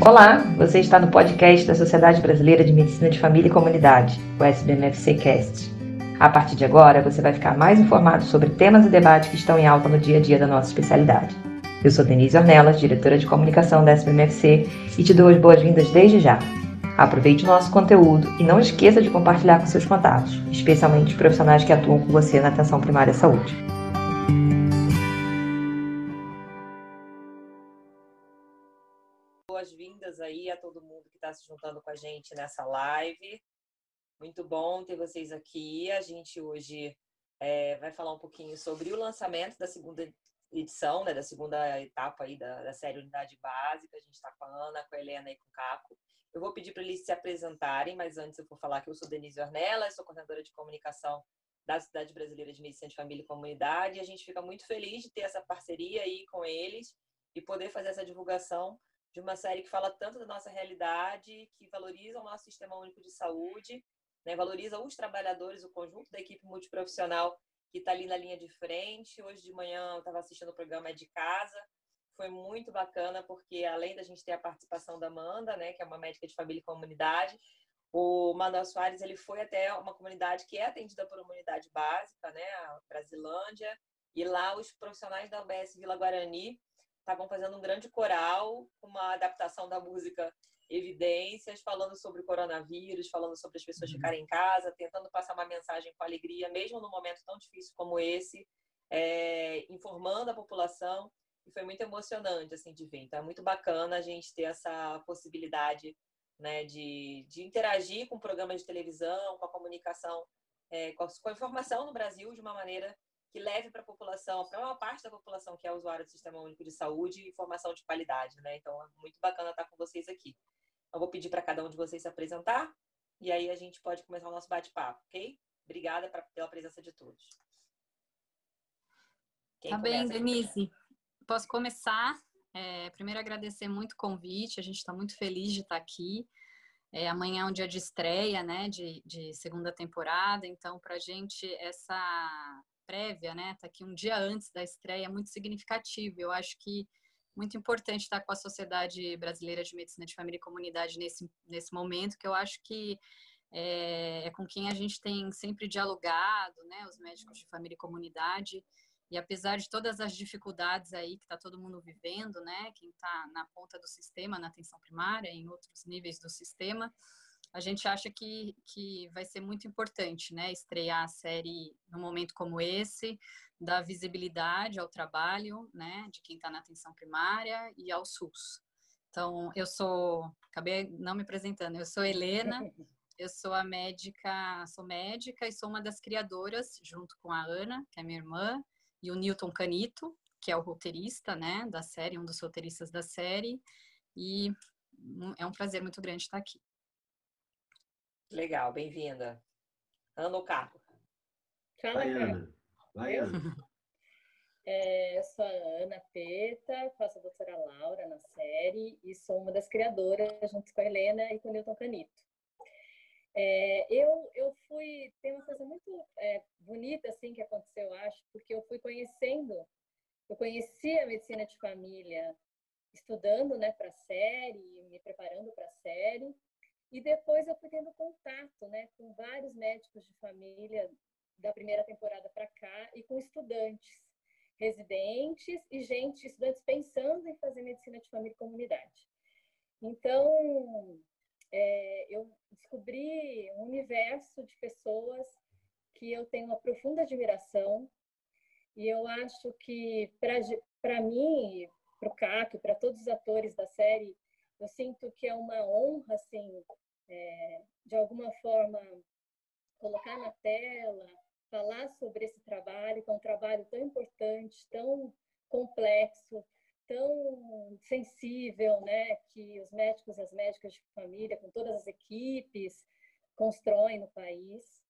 Olá, você está no podcast da Sociedade Brasileira de Medicina de Família e Comunidade, o SBMFC Cast. A partir de agora, você vai ficar mais informado sobre temas e debates que estão em alta no dia a dia da nossa especialidade. Eu sou Denise Ornelas, diretora de comunicação da SBMFC, e te dou as boas-vindas desde já. Aproveite o nosso conteúdo e não esqueça de compartilhar com seus contatos, especialmente os profissionais que atuam com você na atenção primária à saúde. Está se juntando com a gente nessa live. Muito bom ter vocês aqui. A gente hoje é, vai falar um pouquinho sobre o lançamento da segunda edição, né, da segunda etapa aí da, da série Unidade Básica. A gente está com a Ana, com a Helena e com o Caco. Eu vou pedir para eles se apresentarem, mas antes eu vou falar que eu sou Denise Ornella, sou coordenadora de comunicação da Cidade Brasileira de Medicina de Família e Comunidade. E a gente fica muito feliz de ter essa parceria aí com eles e poder fazer essa divulgação de uma série que fala tanto da nossa realidade, que valoriza o nosso sistema único de saúde, né, valoriza os trabalhadores, o conjunto da equipe multiprofissional que está ali na linha de frente. Hoje de manhã eu estava assistindo o programa de casa, foi muito bacana, porque além da gente ter a participação da Amanda, né, que é uma médica de família e comunidade, o Manuel Soares ele foi até uma comunidade que é atendida por uma unidade básica, né, a Brasilândia, e lá os profissionais da UBS Vila Guarani estavam fazendo um grande coral, uma adaptação da música Evidências, falando sobre o coronavírus, falando sobre as pessoas uhum. ficarem em casa, tentando passar uma mensagem com alegria, mesmo num momento tão difícil como esse, é, informando a população. E foi muito emocionante assim de ver. Então é muito bacana a gente ter essa possibilidade né, de, de interagir com programas de televisão, com a comunicação, é, com, a, com a informação no Brasil de uma maneira que leve para a população, para uma parte da população que é usuária do Sistema Único de Saúde, informação de qualidade, né? Então, é muito bacana estar com vocês aqui. Eu vou pedir para cada um de vocês se apresentar e aí a gente pode começar o nosso bate-papo, ok? Obrigada pra, pela presença de todos. Quem tá bem, Denise. Posso começar? É, primeiro, agradecer muito o convite. A gente está muito feliz de estar aqui. É, amanhã é um dia de estreia, né, de, de segunda temporada. Então, para a gente, essa prévia, né? Tá aqui um dia antes da estreia, é muito significativo. Eu acho que muito importante estar com a Sociedade Brasileira de Medicina de Família e Comunidade nesse, nesse momento, que eu acho que é, é com quem a gente tem sempre dialogado, né? Os médicos de família e comunidade. E apesar de todas as dificuldades aí que está todo mundo vivendo, né? Quem está na ponta do sistema, na atenção primária, em outros níveis do sistema, a gente acha que, que vai ser muito importante, né, estrear a série num momento como esse, dar visibilidade ao trabalho, né, de quem está na atenção primária e ao SUS. Então, eu sou, acabei não me apresentando, eu sou Helena, eu sou a médica, sou médica e sou uma das criadoras, junto com a Ana, que é minha irmã, e o Newton Canito, que é o roteirista, né, da série, um dos roteiristas da série, e é um prazer muito grande estar aqui. Legal, bem-vinda. Ana ou Caco? Fala, Vai, Ana. Vai, Ana. É, eu sou a Ana Peta, faço a doutora Laura na série e sou uma das criadoras, junto com a Helena e com o Newton Canito. É, eu, eu fui, tem uma coisa muito é, bonita assim que aconteceu, eu acho, porque eu fui conhecendo, eu conheci a medicina de família estudando né, para a série, me preparando para a série, e depois eu fui tendo contato né, com vários médicos de família da primeira temporada para cá e com estudantes, residentes e gente, estudantes pensando em fazer medicina de família e comunidade. Então, é, eu descobri um universo de pessoas que eu tenho uma profunda admiração e eu acho que para mim, para o CAC, para todos os atores da série, eu sinto que é uma honra, assim, é, de alguma forma, colocar na tela, falar sobre esse trabalho, que é um trabalho tão importante, tão complexo, tão sensível, né, que os médicos e as médicas de família, com todas as equipes, constroem no país.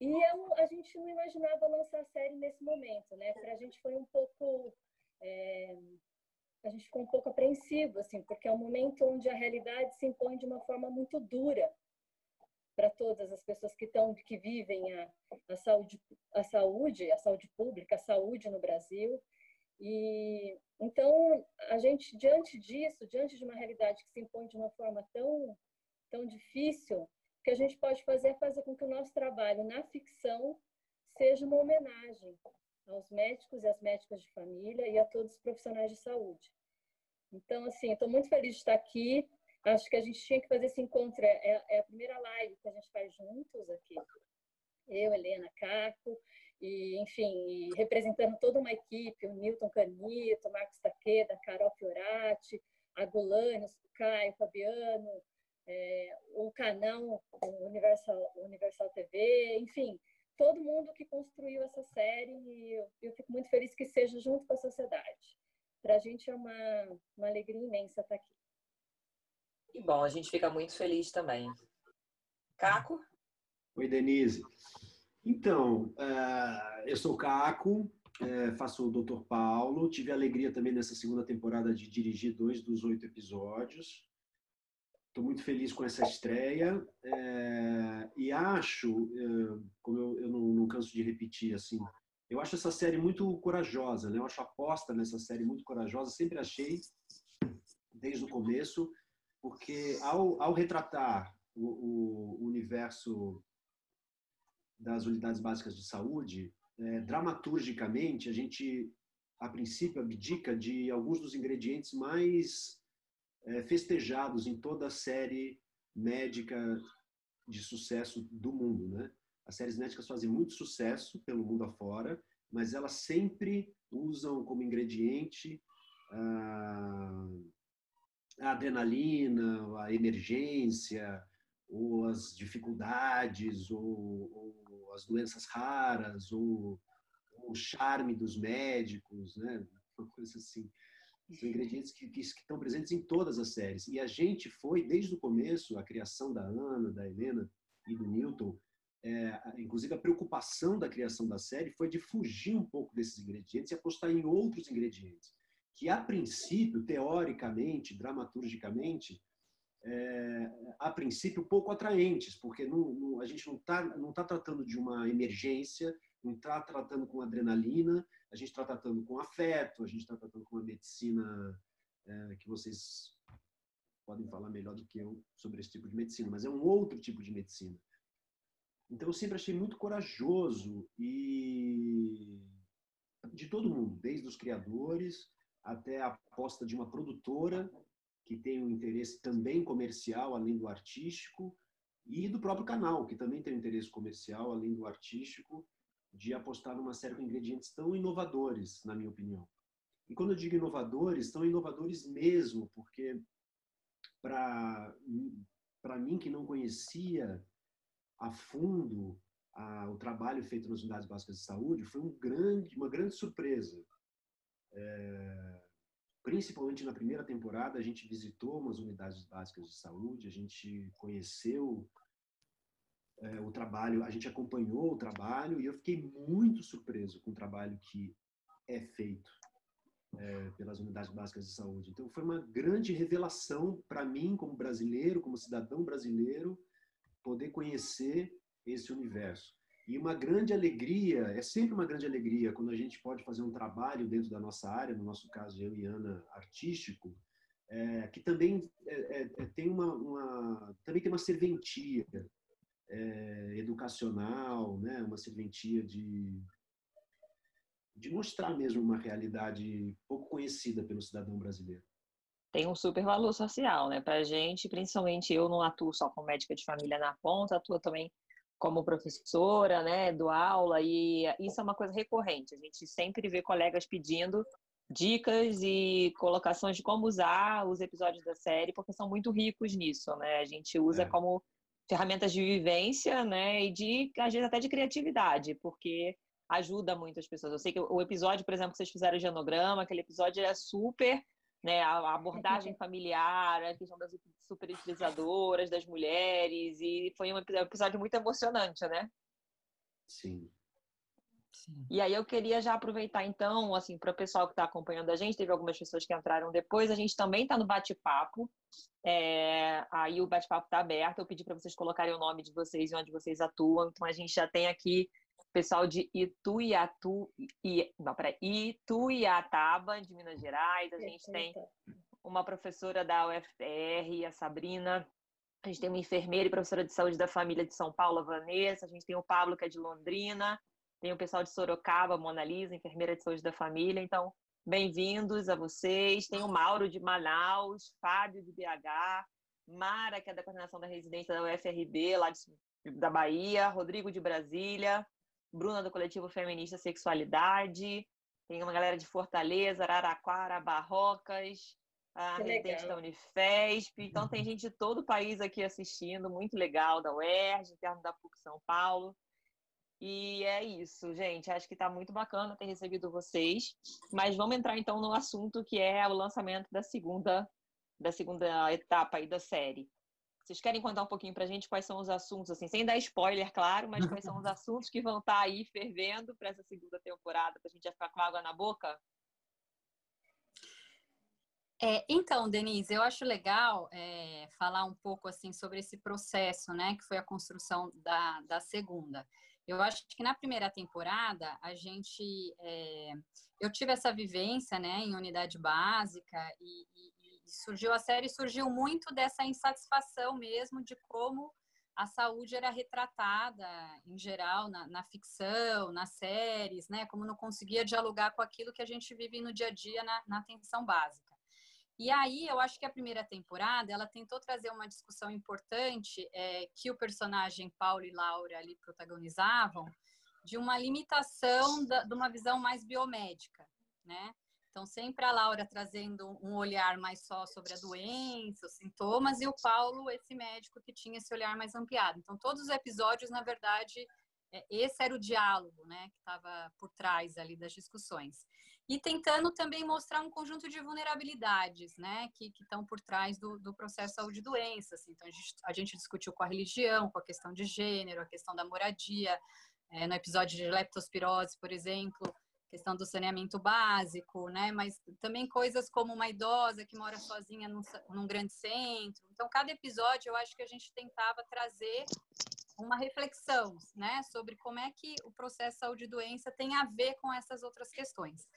E eu, a gente não imaginava lançar a série nesse momento, né? Para a gente foi um pouco é, a gente ficou um pouco apreensivo, assim, porque é um momento onde a realidade se impõe de uma forma muito dura para todas as pessoas que estão, que vivem a, a saúde, a saúde, a saúde pública, a saúde no Brasil. E então a gente diante disso, diante de uma realidade que se impõe de uma forma tão tão difícil, o que a gente pode fazer é fazer com que o nosso trabalho na ficção seja uma homenagem aos médicos e às médicas de família e a todos os profissionais de saúde. Então, assim, estou muito feliz de estar aqui. Acho que a gente tinha que fazer esse encontro. É, é a primeira live que a gente faz juntos aqui. Eu, Helena, Caco, e, enfim, representando toda uma equipe, o Newton Canito, o Marcos Taqueda, a Carol Fiorati, a Golane, o Caio, o Fabiano, é, o canal o Universal, Universal TV, enfim, todo mundo que construiu essa série e eu, eu fico muito feliz que seja junto com a sociedade. Para a gente é uma, uma alegria imensa estar aqui. E bom, a gente fica muito feliz também. Caco? Oi, Denise. Então, uh, eu sou o Caco, uh, faço o Dr. Paulo. Tive a alegria também nessa segunda temporada de dirigir dois dos oito episódios. Estou muito feliz com essa estreia é, e acho, é, como eu, eu não, não, canso de repetir, assim, eu acho essa série muito corajosa, né? Eu acho a aposta nessa série muito corajosa. Sempre achei, desde o começo, porque ao, ao retratar o, o universo das unidades básicas de saúde, é, dramaturgicamente, a gente, a princípio, abdica de alguns dos ingredientes mais festejados em toda a série médica de sucesso do mundo, né? As séries médicas fazem muito sucesso pelo mundo afora, mas elas sempre usam como ingrediente a adrenalina, a emergência, ou as dificuldades, ou, ou as doenças raras, ou, ou, o charme dos médicos, né? Uma coisa assim. São ingredientes que, que, estão presentes em todas as séries. E a gente foi, desde o começo, a criação da Ana, da Helena e do Newton, é, inclusive a preocupação da criação da série foi de fugir um pouco desses ingredientes e apostar em outros ingredientes, que a princípio, teoricamente, dramaturgicamente, é, a princípio pouco atraentes, porque não, não, a gente não está não tá tratando de uma emergência, não está tratando com adrenalina, a gente está tratando com afeto, a gente está tratando com uma medicina é, que vocês podem falar melhor do que eu sobre esse tipo de medicina, mas é um outro tipo de medicina. Então eu sempre achei muito corajoso e de todo mundo, desde os criadores até a aposta de uma produtora que tem um interesse também comercial além do artístico e do próprio canal que também tem um interesse comercial além do artístico de apostar numa série de ingredientes tão inovadores, na minha opinião. E quando eu digo inovadores, são inovadores mesmo, porque para mim que não conhecia a fundo a, o trabalho feito nas unidades básicas de saúde, foi um grande, uma grande surpresa. É, principalmente na primeira temporada, a gente visitou umas unidades básicas de saúde, a gente conheceu é, o trabalho, a gente acompanhou o trabalho e eu fiquei muito surpreso com o trabalho que é feito é, pelas unidades básicas de saúde. Então foi uma grande revelação para mim como brasileiro, como cidadão brasileiro, poder conhecer esse universo. E uma grande alegria, é sempre uma grande alegria quando a gente pode fazer um trabalho dentro da nossa área, no nosso caso eu e Ana, artístico, é, que também é, é, é tem uma, uma, também tem uma serventia, é, educacional, né? uma serventia de, de mostrar mesmo uma realidade pouco conhecida pelo cidadão brasileiro. Tem um super valor social, né? Para a gente, principalmente eu não atuo só como médica de família na ponta, atuo também como professora, né? Do aula e isso é uma coisa recorrente. A gente sempre vê colegas pedindo dicas e colocações de como usar os episódios da série, porque são muito ricos nisso, né? A gente usa é. como ferramentas de vivência, né, e de às vezes até de criatividade, porque ajuda muito as pessoas. Eu sei que o episódio, por exemplo, que vocês fizeram de genograma, aquele episódio é super, né, a abordagem familiar, a questão das superutilizadoras, das mulheres, e foi um episódio muito emocionante, né? Sim. E aí eu queria já aproveitar então, assim, para o pessoal que está acompanhando a gente, teve algumas pessoas que entraram depois, a gente também está no bate-papo. É, aí o bate-papo está aberto. Eu pedi para vocês colocarem o nome de vocês e onde vocês atuam. Então a gente já tem aqui pessoal de Ituiatu, I, não, peraí, Ituiataba, de Minas Gerais. A gente tem uma professora da UFR, a Sabrina. A gente tem uma enfermeira e professora de saúde da família de São Paulo, a Vanessa. A gente tem o Pablo, que é de Londrina. Tem o pessoal de Sorocaba, Mona Lisa, enfermeira de saúde da família. Então, bem-vindos a vocês. Tem o Mauro de Manaus, Fábio de BH, Mara, que é da coordenação da residência da UFRB, lá de, da Bahia, Rodrigo de Brasília, Bruna do coletivo Feminista Sexualidade, tem uma galera de Fortaleza, Araraquara, Barrocas, a que residente legal. da Unifesp. Então tem gente de todo o país aqui assistindo, muito legal, da UERJ, interno da PUC São Paulo. E é isso, gente. Acho que está muito bacana ter recebido vocês. Mas vamos entrar então no assunto que é o lançamento da segunda da segunda etapa aí da série. Vocês querem contar um pouquinho para a gente quais são os assuntos, assim, sem dar spoiler, claro, mas quais são os assuntos que vão estar tá aí fervendo para essa segunda temporada, para a gente já ficar com água na boca? É, então, Denise, eu acho legal é, falar um pouco assim sobre esse processo, né, que foi a construção da, da segunda. Eu acho que na primeira temporada a gente, é, eu tive essa vivência, né, em unidade básica e, e, surgiu a série surgiu muito dessa insatisfação mesmo de como a saúde era retratada em geral na, na, ficção, nas séries, né? Como não conseguia dialogar com aquilo que a gente vive no dia a dia na, na atenção básica. E aí eu acho que a primeira temporada ela tentou trazer uma discussão importante é, que o personagem Paulo e Laura ali protagonizavam de uma limitação da, de uma visão mais biomédica, né? Então, sempre a Laura trazendo um olhar mais só sobre a doença, os sintomas, e o Paulo, esse médico que tinha esse olhar mais ampliado. Então, todos os episódios, na verdade, é, esse era o diálogo, né, que estava por trás ali das discussões. E tentando também mostrar um conjunto de vulnerabilidades, né, que estão por trás do, do processo saúde-doença. Assim. Então, a gente, a gente discutiu com a religião, com a questão de gênero, a questão da moradia, é, no episódio de leptospirose, por exemplo, questão do saneamento básico, né? Mas também coisas como uma idosa que mora sozinha num, num, grande centro. Então, cada episódio eu acho que a gente tentava trazer uma reflexão, né? Sobre como é que o processo saúde e doença tem a ver com essas outras questões.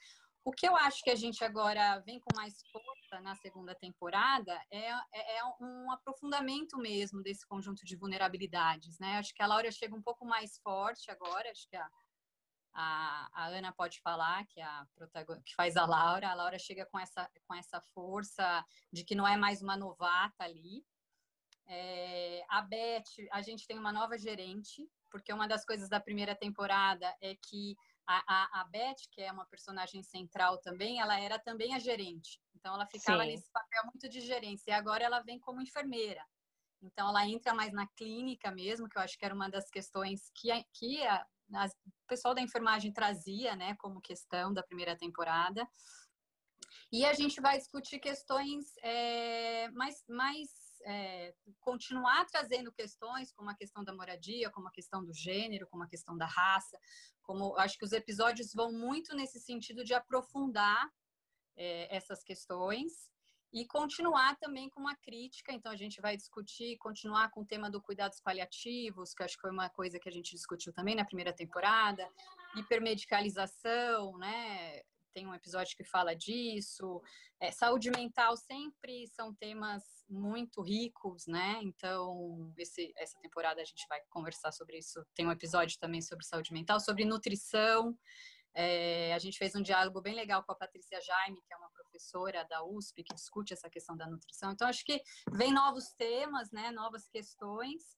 O que eu acho que a gente agora vem com mais força na segunda temporada é, é, é um aprofundamento mesmo desse conjunto de vulnerabilidades, né? Acho que a Laura chega um pouco mais forte agora, acho que a a, a Ana pode falar, que, é a que faz a Laura. A Laura chega com essa, com essa força de que não é mais uma novata ali. É, a Beth, a gente tem uma nova gerente, porque uma das coisas da primeira temporada é que a, a, a Beth, que é uma personagem central também, ela era também a gerente. Então, ela ficava Sim. nesse papel muito de gerência. E agora ela vem como enfermeira. Então, ela entra mais na clínica mesmo, que eu acho que era uma das questões que, que a, o pessoal da enfermagem trazia, né, como questão da primeira temporada. E a gente vai discutir questões é, mais, mais é, continuar trazendo questões como a questão da moradia, como a questão do gênero, como a questão da raça, como acho que os episódios vão muito nesse sentido de aprofundar é, essas questões e continuar também com uma crítica. Então, a gente vai discutir, continuar com o tema do cuidados paliativos, que acho que foi uma coisa que a gente discutiu também na primeira temporada, hipermedicalização, né? Tem um episódio que fala disso. É, saúde mental sempre são temas muito ricos, né? Então, esse, essa temporada a gente vai conversar sobre isso. Tem um episódio também sobre saúde mental, sobre nutrição. É, a gente fez um diálogo bem legal com a Patrícia Jaime, que é uma professora da USP, que discute essa questão da nutrição. Então, acho que vem novos temas, né, novas questões.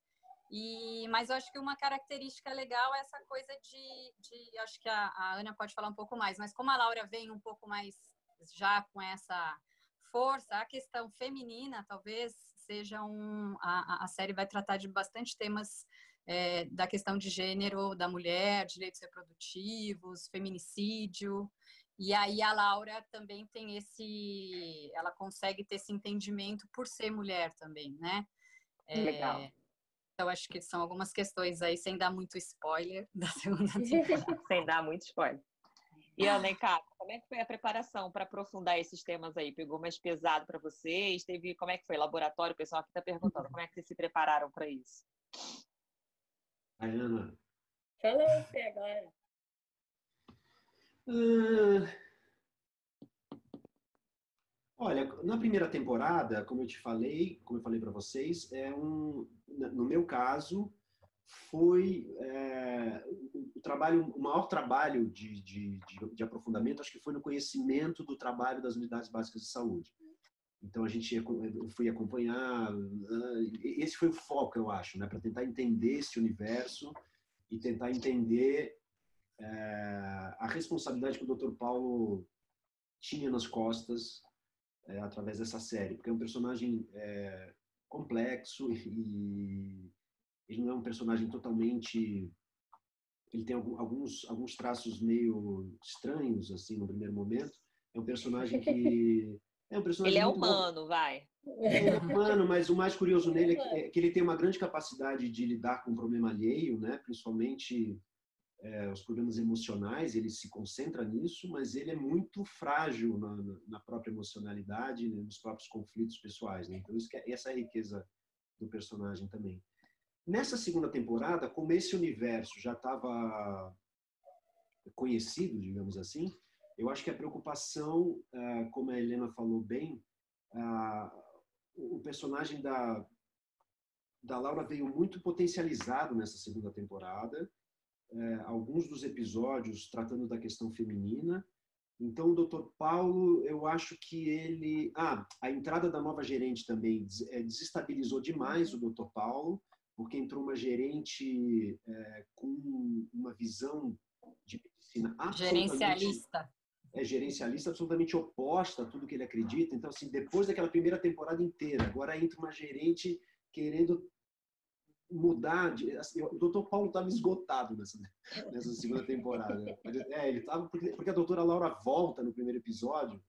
E, mas eu acho que uma característica legal é essa coisa de, de acho que a, a Ana pode falar um pouco mais, mas como a Laura vem um pouco mais já com essa força, a questão feminina talvez seja um. A, a série vai tratar de bastante temas é, da questão de gênero da mulher, direitos reprodutivos, feminicídio. E aí a Laura também tem esse, ela consegue ter esse entendimento por ser mulher também, né? É, Legal. Então acho que são algumas questões aí sem dar muito spoiler da segunda temporada. sem dar muito spoiler. E Ana e como é que foi a preparação para aprofundar esses temas aí? Pegou mais pesado para vocês? Teve como é que foi laboratório? O pessoal aqui está perguntando como é que vocês se prepararam para isso? Ana. Fala você agora. Uh, olha, na primeira temporada, como eu te falei, como eu falei para vocês, é um, no meu caso, foi é, o trabalho, o maior trabalho de, de, de, de, aprofundamento, acho que foi no conhecimento do trabalho das unidades básicas de saúde. Então a gente eu fui acompanhar, esse foi o foco, eu acho, né, para tentar entender esse universo e tentar entender é, a responsabilidade que o Dr. Paulo tinha nas costas é, através dessa série, porque é um personagem é, complexo e ele não é um personagem totalmente ele tem alguns alguns traços meio estranhos assim no primeiro momento é um personagem que é um personagem ele é humano bom. vai. É humano mas o mais curioso nele é que ele tem uma grande capacidade de lidar com o problema alheio né? Principalmente é, os problemas emocionais ele se concentra nisso mas ele é muito frágil na, na própria emocionalidade né, nos próprios conflitos pessoais né? então isso que é, essa é a riqueza do personagem também. Nessa segunda temporada, como esse universo já estava conhecido, digamos assim, eu acho que a preocupação, ah, como a Helena falou bem, ah, o personagem da, da Laura veio muito potencializado nessa segunda temporada. É, alguns dos episódios tratando da questão feminina. Então, o Dr. Paulo, eu acho que ele. Ah, a entrada da nova gerente também é, desestabilizou demais o Dr. Paulo porque entrou uma gerente é, com uma visão de medicina gerencialista é gerencialista absolutamente oposta a tudo que ele acredita. Então, assim, depois daquela primeira temporada inteira, agora entra uma gerente querendo mudar. De, assim, o doutor Paulo estava esgotado nessa, nessa segunda temporada. É, ele estava porque, porque a doutora Laura volta no primeiro episódio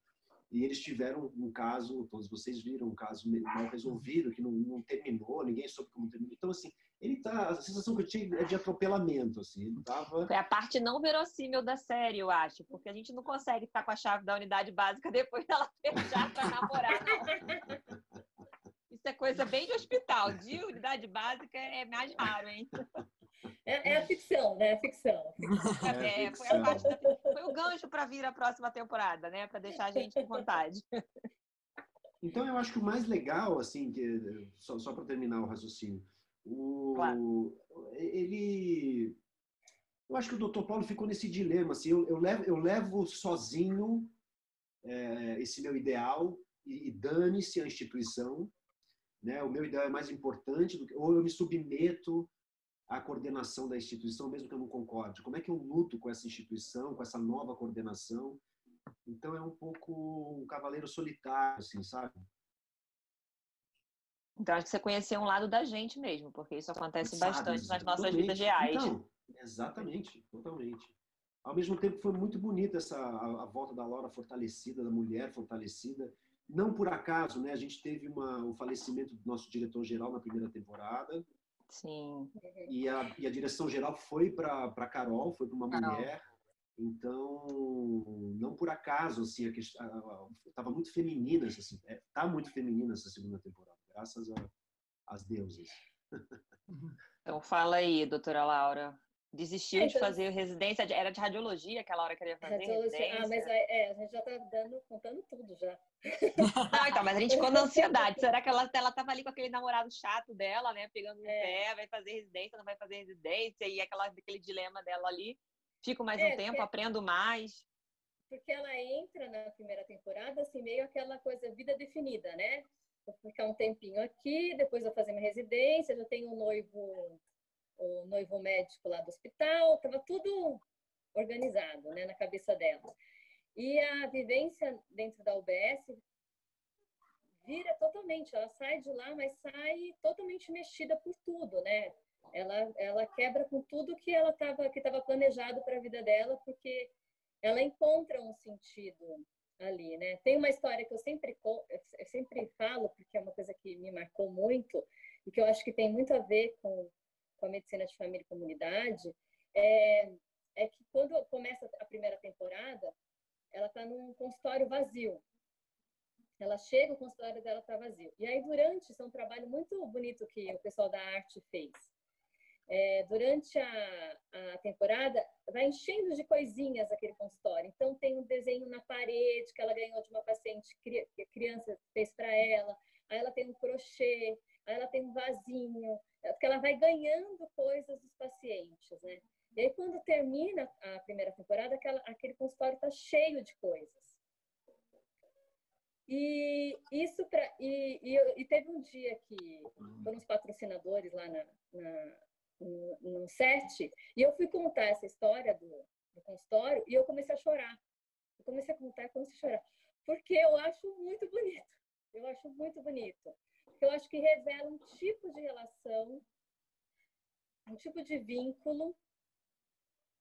e eles tiveram um caso, todos vocês viram, um caso mal resolvido, que não, não terminou, ninguém soube como terminou. Então, assim, ele tá. A sensação que eu tinha é de atropelamento, assim. Ele tava. Foi a parte não verossímil da série, eu acho, porque a gente não consegue estar com a chave da unidade básica depois dela fechar para namorar. Isso é coisa bem de hospital. De unidade básica é mais raro, hein? É, é a ficção, né? É a ficção. É, é foi, da, foi, o gancho para vir a próxima temporada, né? Para deixar a gente com vontade. Então, eu acho que o mais legal, assim, que, só, só para terminar o raciocínio, o, claro. ele. Eu acho que o Dr. Paulo ficou nesse dilema, assim, eu, eu levo, eu levo sozinho é, esse meu ideal e, e dane-se a instituição, né? O meu ideal é mais importante do que, ou eu me submeto à coordenação da instituição, mesmo que eu não concorde. Como é que eu luto com essa instituição, com essa nova coordenação? Então é um pouco um cavaleiro solitário, assim, sabe? Então acho que você conheceu um lado da gente mesmo, porque isso acontece sabe, bastante nas nossas vidas reais. Então, exatamente, totalmente. Ao mesmo tempo foi muito bonita essa a, a volta da Laura fortalecida, da mulher fortalecida não por acaso, né? A gente teve uma, o falecimento do nosso diretor-geral na primeira temporada. Sim. E a, e a direção geral foi para Carol, foi para uma Carol. mulher. Então, não por acaso, assim, estava muito feminina, essa, é, tá muito feminina essa segunda temporada, graças às deusas. Então, fala aí, doutora Laura. Desistiu é, então, de fazer residência, era de radiologia aquela hora que queria fazer residência. Ah, mas é, é, a gente já tá dando, contando tudo já. ah, então, mas a gente ficou na ansiedade. Será que ela, ela tava ali com aquele namorado chato dela, né? Pegando no é. pé, vai fazer residência, não vai fazer residência, e aquela, aquele dilema dela ali. Fico mais é, um tempo, aprendo mais. Porque ela entra na primeira temporada, assim, meio aquela coisa, vida definida, né? Vou ficar um tempinho aqui, depois vou fazer minha residência, já tenho um noivo o noivo médico lá do hospital, estava tudo organizado né, na cabeça dela. E a vivência dentro da UBS vira totalmente, ela sai de lá, mas sai totalmente mexida por tudo, né? Ela, ela quebra com tudo que ela estava que estava planejado para a vida dela, porque ela encontra um sentido ali, né? Tem uma história que eu sempre eu sempre falo porque é uma coisa que me marcou muito e que eu acho que tem muito a ver com com a medicina de família e comunidade, é, é que quando começa a primeira temporada, ela está num consultório vazio. Ela chega, o consultório dela está vazio. E aí, durante, isso é um trabalho muito bonito que o pessoal da arte fez. É, durante a, a temporada, vai enchendo de coisinhas aquele consultório. Então, tem um desenho na parede que ela ganhou de uma paciente, que a criança fez para ela, aí ela tem um crochê, aí ela tem um vasinho, que ela vai ganhando coisas dos pacientes, né? E aí, quando termina a primeira temporada, aquela, aquele consultório está cheio de coisas. E isso pra, e, e, e, teve um dia que foram os patrocinadores lá na, na, no set, e eu fui contar essa história do, do consultório e eu comecei a chorar. Eu comecei a contar e comecei a chorar. Porque eu acho muito bonito. Eu acho muito bonito. Porque eu acho que revela um tipo de relação, um tipo de vínculo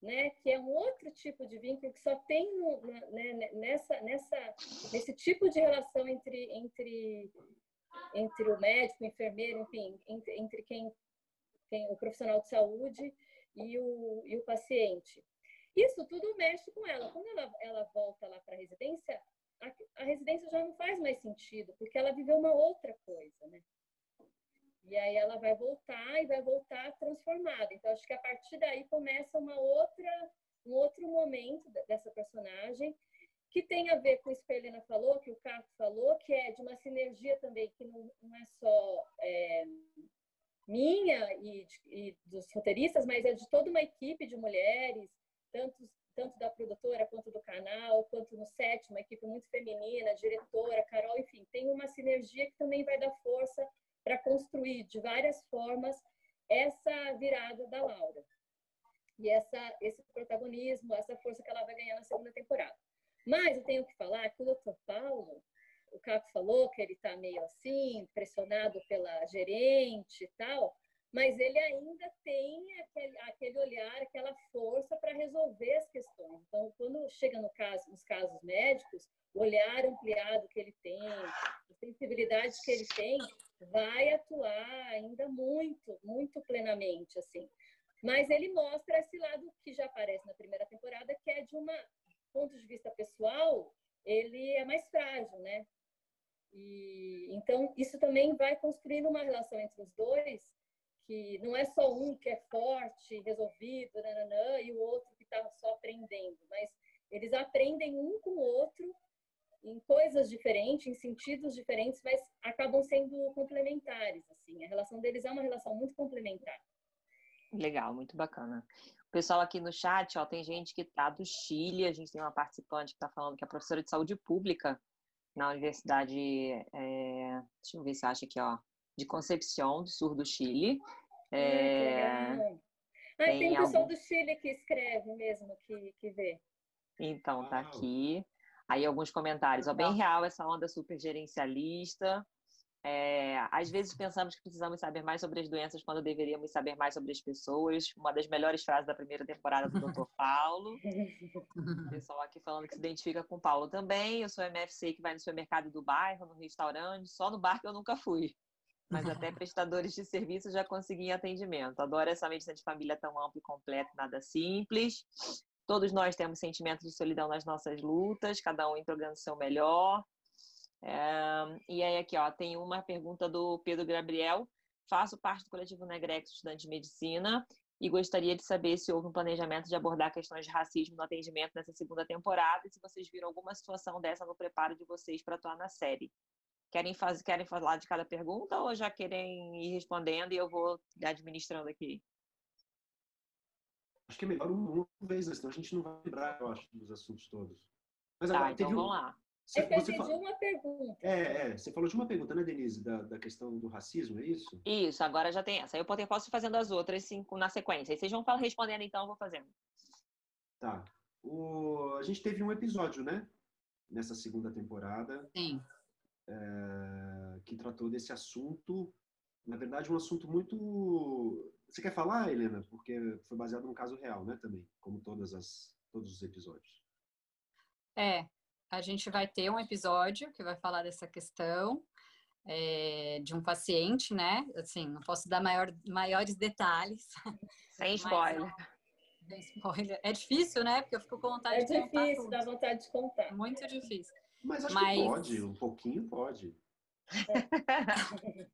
né, que é um outro tipo de vínculo que só tem no, né, nessa, nessa, nesse tipo de relação entre, entre, entre o médico, o enfermeiro, enfim, entre, entre quem, quem, o profissional de saúde e o, e o paciente. Isso tudo mexe com ela. Quando ela, ela volta lá para a residência, a residência já não faz mais sentido, porque ela viveu uma outra coisa, né? E aí ela vai voltar e vai voltar transformada. Então acho que a partir daí começa uma outra, um outro momento dessa personagem que tem a ver com isso que a Helena falou, que o Caco falou, que é de uma sinergia também que não, não é só é, minha e, e, dos roteiristas, mas é de toda uma equipe de mulheres, tanto, tanto da produtora quanto do canal, quanto no set, uma equipe muito feminina, diretora, Carol, enfim, tem uma sinergia que também vai dar força para construir de várias formas essa virada da Laura. E essa, esse protagonismo, essa força que ela vai ganhar na segunda temporada. Mas eu tenho que falar que o Dr. Paulo, o Caco falou que ele está meio assim, pressionado pela gerente e tal, mas ele ainda tem aquele, aquele olhar, aquela força para resolver as questões. Então, quando chega no caso, nos casos médicos, o olhar ampliado que ele tem, a sensibilidade que ele tem, vai atuar ainda muito, muito plenamente, assim. Mas ele mostra esse lado que já aparece na primeira temporada, que é de um ponto de vista pessoal, ele é mais frágil, né? E então isso também vai construindo uma relação entre os dois, que não é só um que é forte, resolvido, nananã, e o outro que está só aprendendo, mas eles aprendem um com o outro em coisas diferentes, em sentidos diferentes, mas acabam sendo complementares. Assim, a relação deles é uma relação muito complementar. Legal, muito bacana. O pessoal aqui no chat, ó, tem gente que está do Chile, a gente tem uma participante que está falando que é professora de saúde pública na Universidade, é, deixa eu ver se acha aqui, ó, de Concepción, do sul do Chile. É, ah, tem, tem um pessoal algum... do Chile que escreve mesmo, que, que vê. Então, tá aqui. Aí alguns comentários, ó, bem real essa onda super gerencialista. É, às vezes pensamos que precisamos saber mais sobre as doenças quando deveríamos saber mais sobre as pessoas. Uma das melhores frases da primeira temporada do Dr. Paulo. O pessoal aqui falando que se identifica com o Paulo também. Eu sou MFC que vai no supermercado do bairro, no restaurante. Só no bar que eu nunca fui. Mas até prestadores de serviço já consegui atendimento. Adoro essa medicina de família tão ampla e completa, nada simples. Todos nós temos sentimentos de solidão nas nossas lutas, cada um entregando o seu melhor. É, e aí aqui, ó, tem uma pergunta do Pedro Gabriel. Faço parte do coletivo Negrex Estudante de Medicina e gostaria de saber se houve um planejamento de abordar questões de racismo no atendimento nessa segunda temporada e se vocês viram alguma situação dessa no preparo de vocês para atuar na série. Querem, faz, querem falar de cada pergunta ou já querem ir respondendo e eu vou administrando aqui? Acho que é melhor uma vez, senão a gente não vai lembrar, eu acho, dos assuntos todos. Mas tá, agora, então vamos um... lá. Você, eu você fala... de uma pergunta. É, é, você falou de uma pergunta, né, Denise, da, da questão do racismo, é isso? Isso, agora já tem essa. Eu posso ir fazendo as outras cinco na sequência. E vocês vão respondendo, então, eu vou fazendo. Tá. O... A gente teve um episódio, né? Nessa segunda temporada. Sim. É... Que tratou desse assunto. Na verdade, um assunto muito você quer falar, Helena? Porque foi baseado num caso real, né? Também, como todas as, todos os episódios. É, a gente vai ter um episódio que vai falar dessa questão é, de um paciente, né? Assim, não posso dar maior, maiores detalhes. Sem spoiler. Sem spoiler. É difícil, né? Porque eu fico com vontade é de contar. É difícil, dá vontade de contar. Muito difícil. Mas acho Mas... que pode, um pouquinho pode.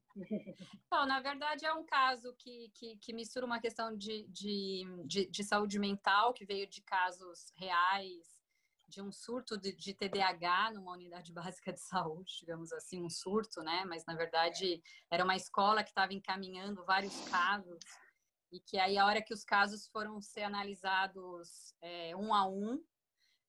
Na verdade é um caso que, que, que mistura uma questão de, de, de, de, saúde mental, que veio de casos reais, de um surto de, de, TDAH numa unidade básica de saúde, digamos assim, um surto, né? Mas na verdade era uma escola que estava encaminhando vários casos e que aí a hora que os casos foram ser analisados é, um a um,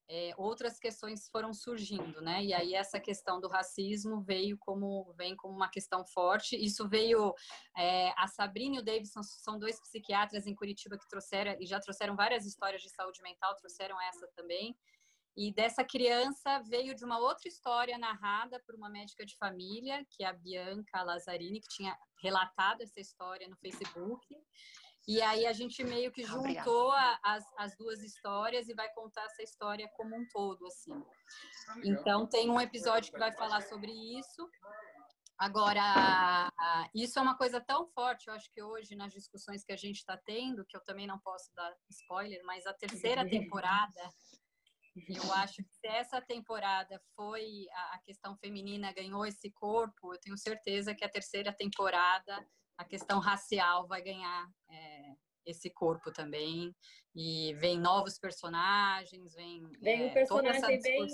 é, outras questões foram surgindo, né? E aí essa questão do racismo veio como vem como uma questão forte. Isso veio é, a Sabrina e o Davidson são dois psiquiatras em Curitiba que trouxeram e já trouxeram várias histórias de saúde mental, trouxeram essa também. E dessa criança veio de uma outra história narrada por uma médica de família, que é a Bianca Lazzarini, que tinha relatado essa história no Facebook. E aí a gente meio que juntou a, as, as duas histórias e vai contar essa história como um todo, assim. Então tem um episódio que vai falar sobre isso. Agora, isso é uma coisa tão forte, eu acho que hoje nas discussões que a gente está tendo, que eu também não posso dar spoiler, mas a terceira temporada, eu acho que se essa temporada foi a questão feminina ganhou esse corpo, eu tenho certeza que a terceira temporada a questão racial vai ganhar é, esse corpo também. E vem novos personagens, vem. Vem é, um personagem bem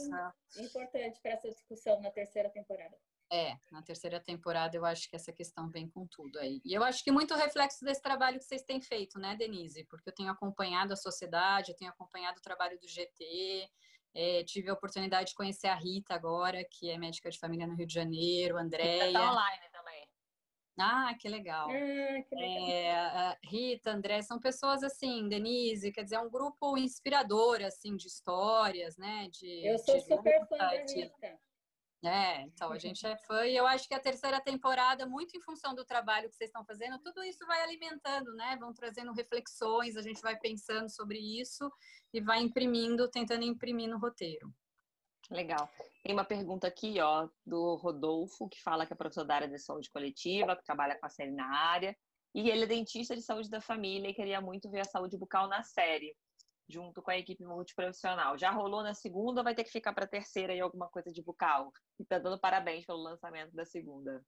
importante para essa discussão na terceira temporada. É, na terceira temporada eu acho que essa questão vem com tudo aí. E eu acho que muito reflexo desse trabalho que vocês têm feito, né, Denise? Porque eu tenho acompanhado a sociedade, eu tenho acompanhado o trabalho do GT, é, tive a oportunidade de conhecer a Rita agora, que é médica de família no Rio de Janeiro, a Andréia. Está online também. Ah, que legal. Ah, que legal. É, Rita, André, são pessoas assim, Denise, quer dizer, é um grupo inspirador, assim, de histórias, né? De, eu sou de super fã da Rita. É, então a gente é fã e eu acho que a terceira temporada, muito em função do trabalho que vocês estão fazendo, tudo isso vai alimentando, né? Vão trazendo reflexões, a gente vai pensando sobre isso e vai imprimindo, tentando imprimir no roteiro. Legal. Tem uma pergunta aqui, ó, do Rodolfo, que fala que é professor da área de saúde coletiva, que trabalha com a série na área, e ele é dentista de saúde da família e queria muito ver a saúde bucal na série, junto com a equipe multiprofissional. Já rolou na segunda, vai ter que ficar para a terceira e alguma coisa de bucal. E tá dando parabéns pelo lançamento da segunda.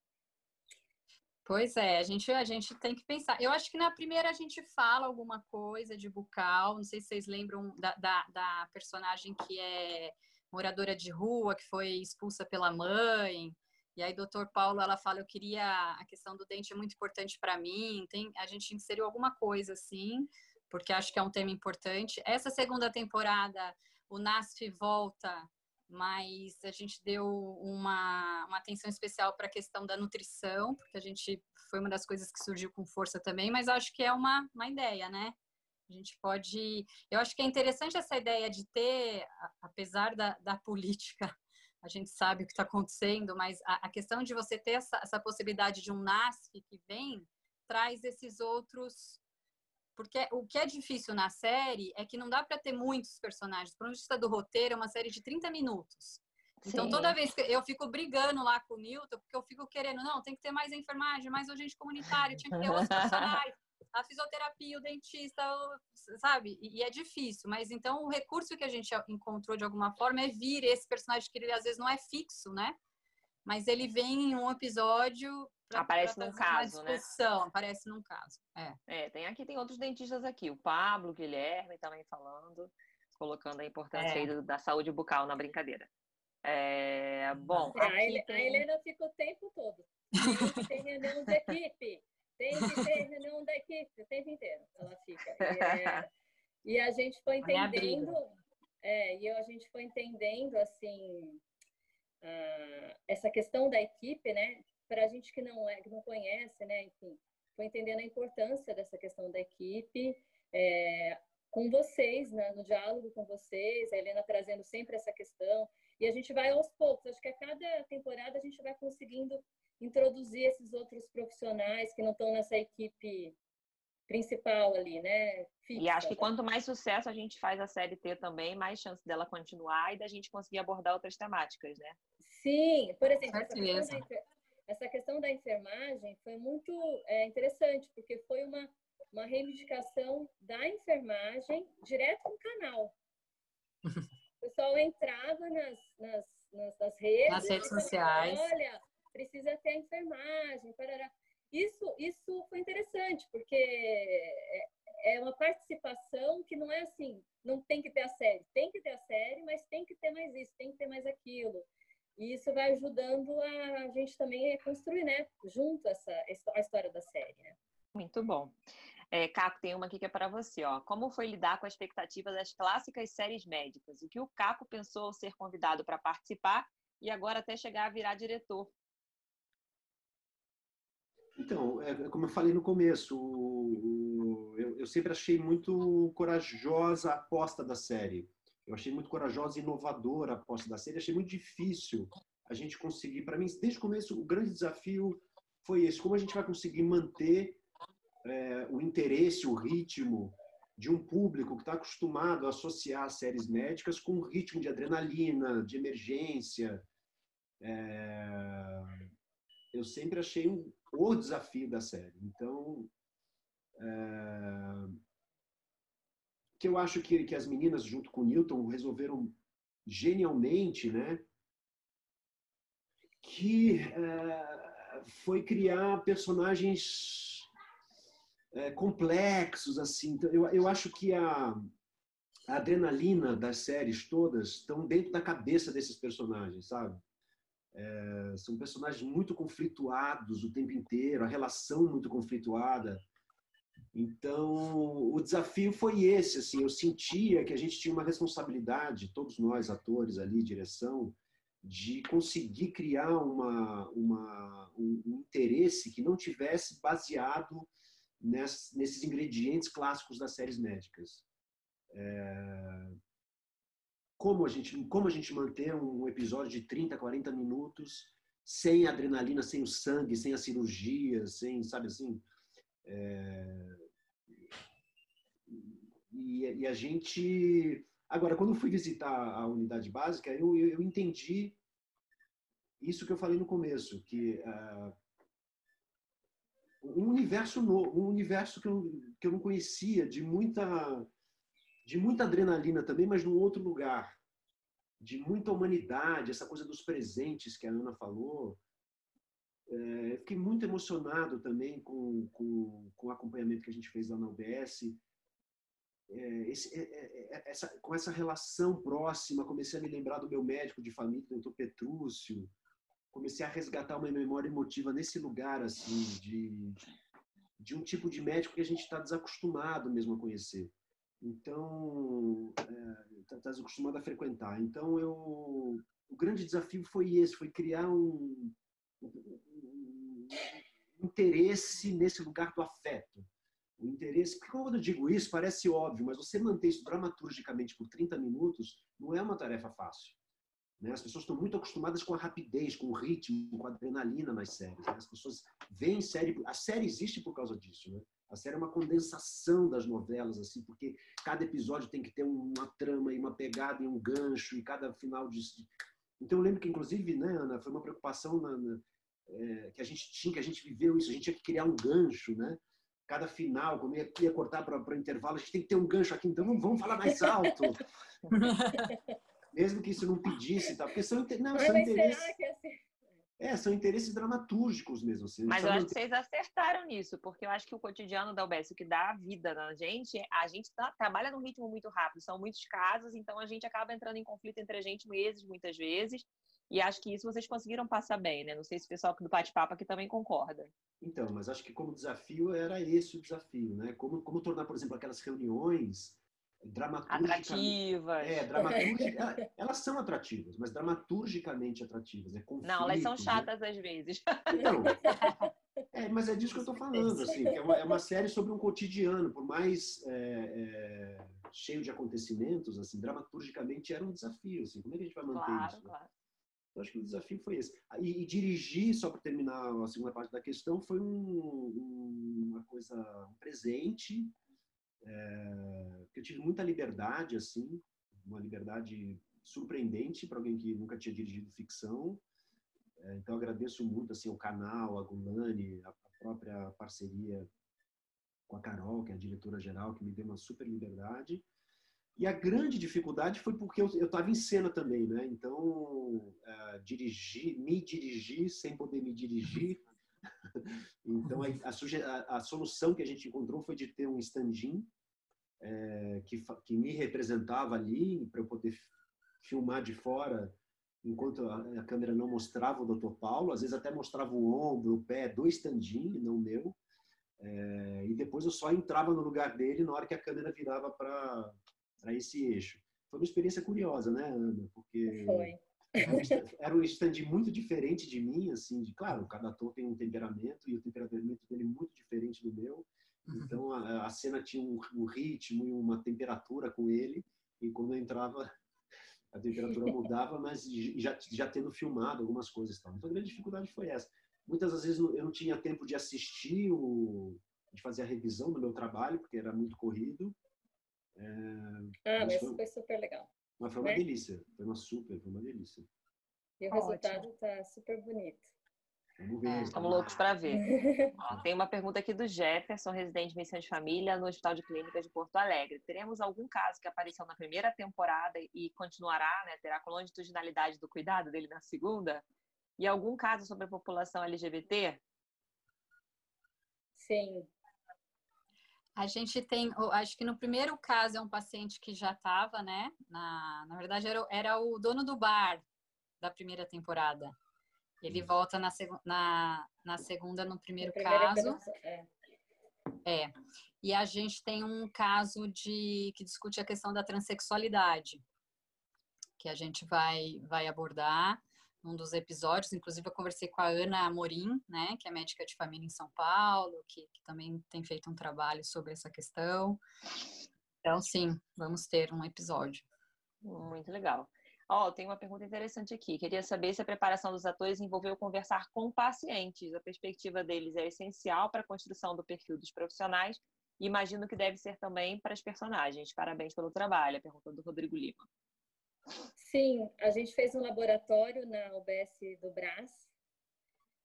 Pois é, a gente, a gente tem que pensar. Eu acho que na primeira a gente fala alguma coisa de bucal, não sei se vocês lembram da, da, da personagem que é moradora de rua que foi expulsa pela mãe. E aí, doutor Paulo, ela fala, eu queria, a questão do dente é muito importante para mim. Tem, a gente inseriu alguma coisa assim, porque acho que é um tema importante. Essa segunda temporada, o NASF volta, mas a gente deu uma, uma atenção especial para a questão da nutrição, porque a gente foi uma das coisas que surgiu com força também, mas acho que é uma, uma ideia, né? A gente pode. Eu acho que é interessante essa ideia de ter, apesar da, da política, a gente sabe o que está acontecendo, mas a, a, questão de você ter essa, essa possibilidade de um NASF que vem, traz esses outros. Porque o que é difícil na série é que não dá para ter muitos personagens. Por vista do roteiro, é uma série de 30 minutos. Então, Sim. toda vez que eu fico brigando lá com o Newton, porque eu fico querendo, não, tem que ter mais enfermagem, mais agente comunitário, tinha que ter outros personagens a fisioterapia, o dentista, sabe? E é difícil, mas então o recurso que a gente encontrou de alguma forma é vir esse personagem que ele às vezes não é fixo, né? Mas ele vem em um episódio pra, aparece pra num caso, né? Aparece num caso. É. é, tem aqui tem outros dentistas aqui, o Pablo, o Guilherme também falando, colocando a importância é. da saúde bucal na brincadeira. É, bom, é, a, tem... a Helena fica o tempo todo. Tem reunião de equipe tem que ter reunião da equipe o tempo inteiro. Ela fica. E, é, e a gente foi entendendo, é, e a gente foi entendendo assim uh, essa questão da equipe, né? Para a gente que não é, que não conhece, né? Enfim, foi entendendo a importância dessa questão da equipe. É, com vocês, né, no diálogo com vocês, a Helena trazendo sempre essa questão, e a gente vai aos poucos. Acho que a cada temporada a gente vai conseguindo introduzir esses outros profissionais que não estão nessa equipe principal ali, né? Fixa, e acho que tá? quanto mais sucesso a gente faz a série ter também, mais chance dela continuar e da gente conseguir abordar outras temáticas, né? Sim, por exemplo, essa questão, da, essa questão, da, enfermagem foi muito é, interessante, porque foi uma, uma reivindicação da enfermagem direto no canal. O pessoal entrava nas, nas, nas, nas redes, nas redes sociais. Olha, precisa a enfermagem, parará. Isso, isso foi interessante, porque é, é uma participação que não é assim, não tem que ter a série. Tem que ter a série, mas tem que ter mais isso, tem que ter mais aquilo. E isso vai ajudando a gente também a construir, né, junto essa a história da série, né? Muito bom. É, Caco, tem uma aqui que é para você, ó. Como foi lidar com a expectativa das clássicas séries médicas? O que o Caco pensou ao ser convidado para participar e agora até chegar a virar diretor? Então, é, é como eu falei no começo, o, o, eu, eu, sempre achei muito corajosa a aposta da série. Eu achei muito corajosa e inovadora a aposta da série. Achei muito difícil a gente conseguir. Para mim, desde o começo, o grande desafio foi esse: como a gente vai conseguir manter é, o interesse, o ritmo de um público que está acostumado a associar séries médicas com um ritmo de adrenalina, de emergência. É... Eu sempre achei um, o desafio da série. Então, é... que eu acho que, que as meninas, junto com o Newton, resolveram genialmente, né? Que é... foi criar personagens é, complexos, assim. Então, eu, eu acho que a, a adrenalina das séries todas estão dentro da cabeça desses personagens, sabe? É, são personagens muito conflituados o tempo inteiro, a relação muito conflituada. Então, o desafio foi esse, assim, eu sentia que a gente tinha uma responsabilidade, todos nós atores ali, direção, de conseguir criar uma, uma um, um interesse que não tivesse baseado nesses ingredientes clássicos das séries médicas. É... Como, a gente, como a gente manter um episódio de 30, 40 minutos sem adrenalina, sem o sangue, sem a cirurgia, sem, sabe assim? É... E, e, a gente. Agora, quando eu fui visitar a unidade básica, eu, eu, eu entendi isso que eu falei no começo, que uh, um universo novo, um universo que eu, que eu não conhecia, de muita, de muita adrenalina também, mas num outro lugar, de muita humanidade, essa coisa dos presentes que a Ana falou. É, fiquei muito emocionado também com, com, com o acompanhamento que a gente fez lá na UBS. É, esse, é, é, essa, com essa relação próxima, comecei a me lembrar do meu médico de família, doutor Petrúcio, comecei a resgatar uma memória emotiva nesse lugar, assim, de, de um tipo de médico que a gente está desacostumado mesmo a conhecer. Então, está é, tá desacostumado a frequentar. Então, eu, o grande desafio foi esse, foi criar um, um, um interesse nesse lugar do afeto. O interesse, quando eu digo isso, parece óbvio, mas você manter isso dramaturgicamente por 30 minutos não é uma tarefa fácil. Né? As pessoas estão muito acostumadas com a rapidez, com o ritmo, com a adrenalina nas séries. Né? As pessoas veem série. A série existe por causa disso. Né? A série é uma condensação das novelas, assim, porque cada episódio tem que ter uma trama e uma pegada e um gancho, e cada final de. Então eu lembro que, inclusive, né, Ana, foi uma preocupação na, na, é, que a gente tinha, que a gente viveu isso, a gente tinha que criar um gancho, né? Cada final, quando ia, ia cortar para o intervalo, a gente tem que ter um gancho aqui, então vamos falar mais alto. mesmo que isso não pedisse, tá? porque são, não, são interesses. Assim? É, são interesses dramatúrgicos mesmo. Assim, Mas eu acho que vocês acertaram nisso, porque eu acho que o cotidiano da UBS, o que dá a vida na gente, a gente tá, trabalha num ritmo muito rápido, são muitos casos, então a gente acaba entrando em conflito entre a gente meses, muitas vezes, e acho que isso vocês conseguiram passar bem, né? Não sei se o pessoal do bate-papo aqui também concorda. Então, mas acho que como desafio era esse o desafio, né? Como, como tornar, por exemplo, aquelas reuniões atrativas. É, dramaturgicamente. elas são atrativas, mas dramaturgicamente atrativas. É conflito, Não, elas são né? chatas né? às vezes. Então, é, mas é disso que eu estou falando. Assim, é, uma, é uma série sobre um cotidiano, por mais é, é, cheio de acontecimentos, assim, dramaturgicamente era um desafio. Assim, como é que a gente vai manter claro, isso? Né? Claro. Eu acho que o desafio foi esse. E, e, dirigir, só para terminar a segunda parte da questão, foi um, um, uma coisa, um presente é, eu tive muita liberdade, assim, uma liberdade surpreendente para alguém que nunca tinha dirigido ficção. É, então, agradeço muito assim, o canal, a Gulani, a própria parceria com a Carol, que é a diretora-geral, que me deu uma super liberdade. E a grande dificuldade foi porque eu estava em cena também, né? Então, uh, dirigir, me dirigir sem poder me dirigir. então, a, a, solução que a gente encontrou foi de ter um stand-in é, que, que me representava ali para eu poder filmar de fora enquanto a, a, câmera não mostrava o Dr. Paulo, às vezes até mostrava o ombro, o pé do stand-in, não meu. É, e depois eu só entrava no lugar dele na hora que a câmera virava para esse eixo. Foi uma experiência curiosa, né, Ana? Porque Foi. era um stand muito diferente de mim, assim, de claro, cada ator tem um temperamento e o temperamento dele é muito diferente do meu. Uhum. Então a, a cena tinha um, um, ritmo e uma temperatura com ele e quando eu entrava a temperatura mudava, mas já, já tendo filmado algumas coisas. Tal. Então a grande dificuldade foi essa. Muitas das vezes eu não tinha tempo de assistir o de fazer a revisão do meu trabalho porque era muito corrido. É, ah, mas foi, foi, super legal. Mas foi uma né? delícia, foi uma super, foi uma delícia. E o resultado está super bonito. Vamos ver. É, estamos loucos para ver. tem uma pergunta aqui do Jefferson, residente de medicina de família no Hospital de Clínicas de Porto Alegre. Teremos algum caso que apareceu na primeira temporada e continuará, né, terá com longitudinalidade do cuidado dele na segunda? E algum caso sobre a população LGBT? Sim. A gente tem, acho que no primeiro caso é um paciente que já estava, né? Na, na verdade, era, era o dono do bar da primeira temporada. Ele volta na, na, na segunda, no primeiro caso. É. é. E a gente tem um caso de que discute a questão da transexualidade, que a gente vai, vai abordar num dos episódios. Inclusive, eu conversei com a Ana Amorim, né, que é médica de família em São Paulo, que, que também tem feito um trabalho sobre essa questão. Então, sim, vamos ter um episódio. Muito legal. Ó, oh, tem uma pergunta interessante aqui. Queria saber se a preparação dos atores envolveu conversar com pacientes. A perspectiva deles é essencial para a construção do perfil dos profissionais e imagino que deve ser também para as personagens. Parabéns pelo trabalho. A pergunta do Rodrigo Lima. Sim, a gente fez um laboratório na UBS do Brás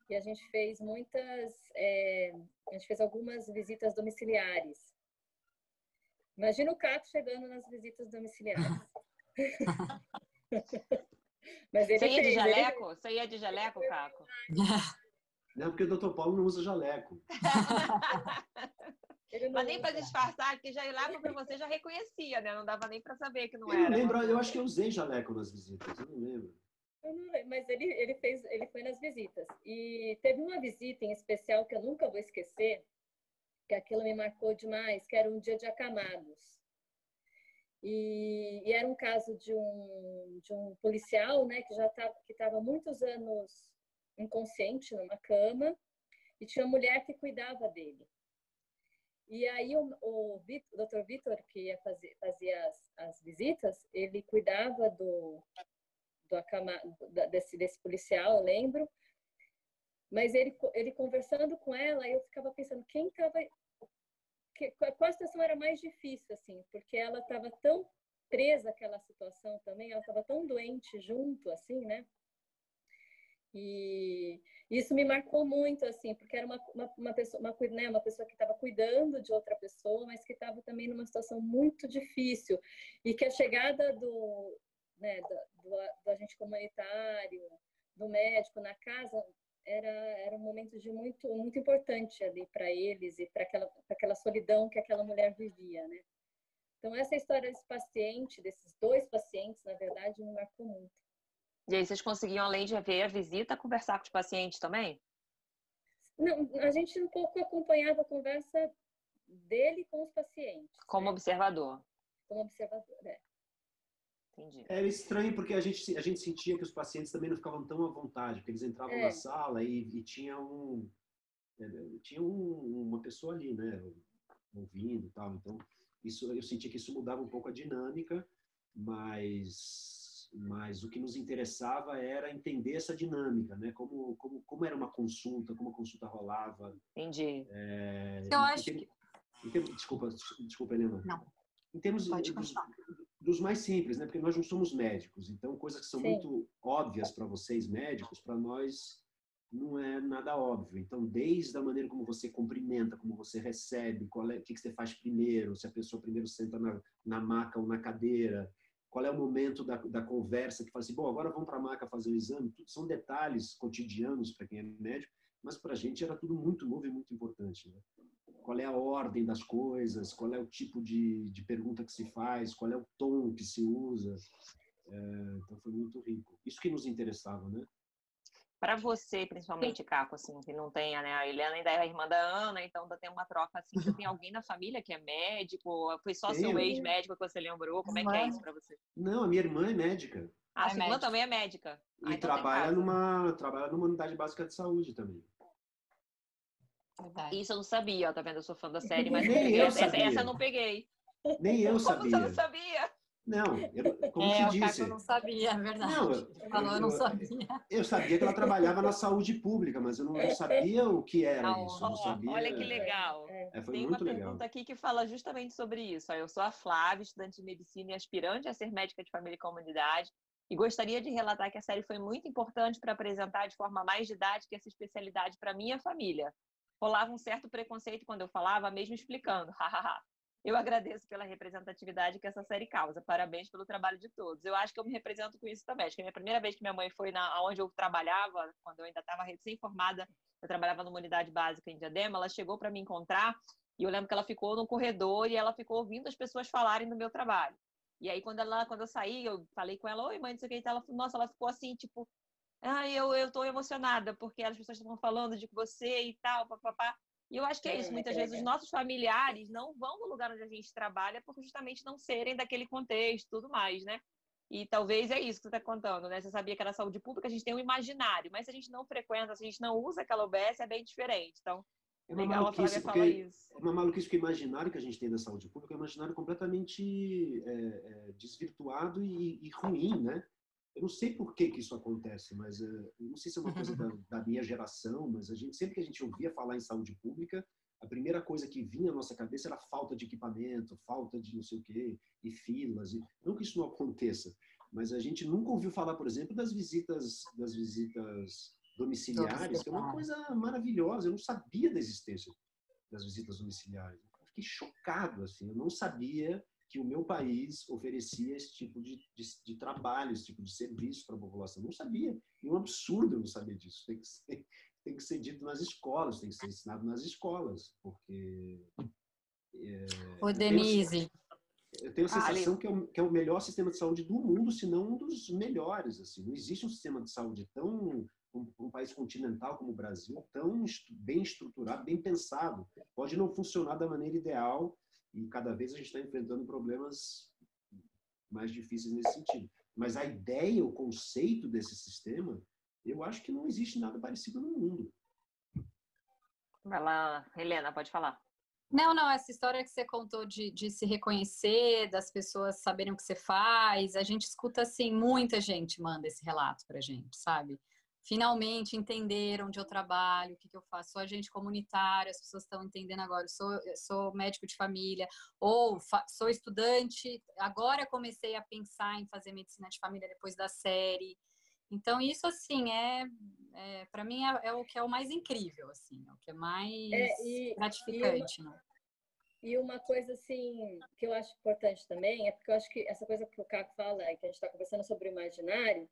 e a gente fez muitas, é, a gente fez algumas visitas domiciliares. Imagina o Caco chegando nas visitas domiciliares. Mas ele Você ia de jaleco? Ele... Você ia de jaleco, Caco? Não, porque o doutor Paulo não usa jaleco. Mas nem para disfarçar, porque já ir lá para você já reconhecia, né? Não dava nem para saber que não eu era. Eu lembro, eu acho que eu usei jaleco nas visitas, eu não lembro. Eu não lembro, mas ele, ele fez, ele foi nas visitas. E teve uma visita em especial que eu nunca vou esquecer, que aquilo me marcou demais, que era um dia de acamados. E, e, era um caso de um, de um policial, né, que já estava que estava muitos anos inconsciente numa cama e tinha uma mulher que cuidava dele. E aí o, o, o Dr. Vitor, que ia fazer, fazia as, as visitas, ele cuidava do, do acama, desse, desse policial, eu lembro. Mas ele, ele conversando com ela, eu ficava pensando quem estava qual situação era mais difícil, assim, porque ela estava tão presa àquela situação também, ela estava tão doente junto, assim, né? E isso me marcou muito, assim, porque era uma, uma, uma pessoa, uma, né, uma pessoa que estava cuidando de outra pessoa, mas que estava também numa situação muito difícil. E que a chegada do, né, do, do, do agente comunitário, do médico na casa, era, era um momento de muito, muito importante ali para eles e para aquela, aquela solidão que aquela mulher vivia, né? Então, essa história desse paciente, desses dois pacientes, na verdade, me marcou muito. E aí, vocês conseguiam, além de ver a visita, conversar com os pacientes também? Não, a gente um pouco acompanhava a conversa dele com os pacientes. Como né? observador. Como observador, é. Entendi. Era estranho porque a gente, a gente sentia que os pacientes também não ficavam tão à vontade, porque eles entravam é. na sala e, e tinha um é, tinha um, uma pessoa ali, né, ouvindo e tal. Então, isso eu senti que isso mudava um pouco a dinâmica, mas mas o que nos interessava era entender essa dinâmica, né? Como como como era uma consulta, como a consulta rolava. Entendi. É, eu acho que desculpa, desculpa, Helena. Não. Em termos Pode dos, dos mais simples, né? Porque nós não somos médicos, então coisas que são Sim. muito óbvias para vocês médicos, para nós não é nada óbvio. Então, desde a maneira como você cumprimenta, como você recebe, qual é, o que, que você faz primeiro, se a pessoa primeiro senta na, na maca ou na cadeira, qual é o momento da, da conversa que fala assim, bom, agora vamos para a maca fazer o exame. Tudo são detalhes cotidianos para quem é médico, mas para a gente era tudo muito novo e muito importante. Né? Qual é a ordem das coisas, qual é o tipo de, de pergunta que se faz, qual é o tom que se usa. É, então foi muito rico. Isso que nos interessava, né? Para você, principalmente, Caco, assim, que não tenha, né? A Helena ainda é a irmã da Ana, então ainda tem uma troca assim. Você tem alguém na família que é médico? Foi só Tenho. seu ex-médico que você lembrou? Como é que é isso para você? Não, a minha irmã é médica. Ah, é sua irmã também é médica. Ah, e então trabalha, numa, trabalha numa unidade básica de saúde também. Verdade. Isso eu não sabia, ó, tá vendo? Eu sou fã da série, mas Nem eu essa, sabia. essa eu não peguei. Nem eu sabia. Como você não sabia? Não, eu, como é, te disse. Eu não sabia, é verdade. Não, eu, falou, eu, não sabia. Eu sabia que ela trabalhava na saúde pública, mas eu não, não sabia o que era não, isso. Não sabia, olha que legal. É, foi Tem muito uma pergunta aqui que fala justamente sobre isso. Eu sou a Flávia, estudante de medicina e aspirante a ser médica de família e comunidade. E gostaria de relatar que a série foi muito importante para apresentar de forma mais didática essa especialidade para minha família. Rolava um certo preconceito quando eu falava, mesmo explicando. Eu agradeço pela representatividade que essa série causa. Parabéns pelo trabalho de todos. Eu acho que eu me represento com isso também. Acho que a minha primeira vez que minha mãe foi na onde eu trabalhava, quando eu ainda estava recém-formada, eu trabalhava numa unidade básica em Diadema, ela chegou para me encontrar e eu lembro que ela ficou no corredor e ela ficou ouvindo as pessoas falarem do meu trabalho. E aí, quando, ela, quando eu saí, eu falei com ela, oi, mãe, não sei o que, ela nossa, ela ficou assim, tipo, ah, eu, eu tô emocionada, porque as pessoas estão falando de você e tal, papapá. E eu acho que é isso. É, Muitas é, vezes os nossos familiares não vão no lugar onde a gente trabalha por justamente não serem daquele contexto tudo mais, né? E talvez é isso que você está contando, né? Você sabia que era saúde pública, a gente tem um imaginário, mas se a gente não frequenta, se a gente não usa aquela OBS, é bem diferente. Então, é uma legal maluquice, porque isso. É uma maluquice que o imaginário que a gente tem da saúde pública é um imaginário completamente é, é, desvirtuado e, e, ruim, né? Eu não sei por que, que isso acontece, mas uh, não sei se é uma coisa da, da, minha geração, mas a gente sempre que a gente ouvia falar em saúde pública, a primeira coisa que vinha à nossa cabeça era falta de equipamento, falta de não sei o quê, e filas. E, não que isso não aconteça, mas a gente nunca ouviu falar, por exemplo, das visitas, das visitas domiciliares, que é uma coisa maravilhosa. Eu não sabia da existência das visitas domiciliares. Eu fiquei chocado, assim. Eu não sabia que o meu país oferecia esse tipo de, de, de trabalho, esse tipo de serviço para a população. Não sabia. E um absurdo eu não saber disso. Tem que, ser, tem que ser dito nas escolas, tem que ser ensinado nas escolas, porque... É, Ô, Denise... Eu tenho a sensação ah, que, é o, que é o melhor sistema de saúde do mundo, se não um dos melhores. Assim. Não existe um sistema de saúde tão um, um, país continental como o Brasil, tão bem estruturado, bem pensado. Pode não funcionar da maneira ideal, e cada vez a gente está enfrentando problemas mais difíceis nesse sentido. Mas a ideia, o conceito desse sistema, eu acho que não existe nada parecido no mundo. Vai lá, Helena, pode falar. Não, não, essa história que você contou de, de se reconhecer, das pessoas saberem o que você faz, a gente escuta assim, muita gente manda esse relato pra gente, sabe? Finalmente entenderam onde eu trabalho, o que, que eu faço. Sou agente comunitário, as pessoas estão entendendo agora. Eu sou, eu sou médico de família, ou sou estudante. Agora comecei a pensar em fazer medicina de família depois da série. Então, isso, assim, é, é para mim, é, é, o que é o mais incrível, assim, é o que é mais é, e, gratificante. E uma, né? e uma coisa, assim, que eu acho importante também, é porque eu acho que essa coisa que o Caco fala, e que a gente está conversando sobre o imaginário,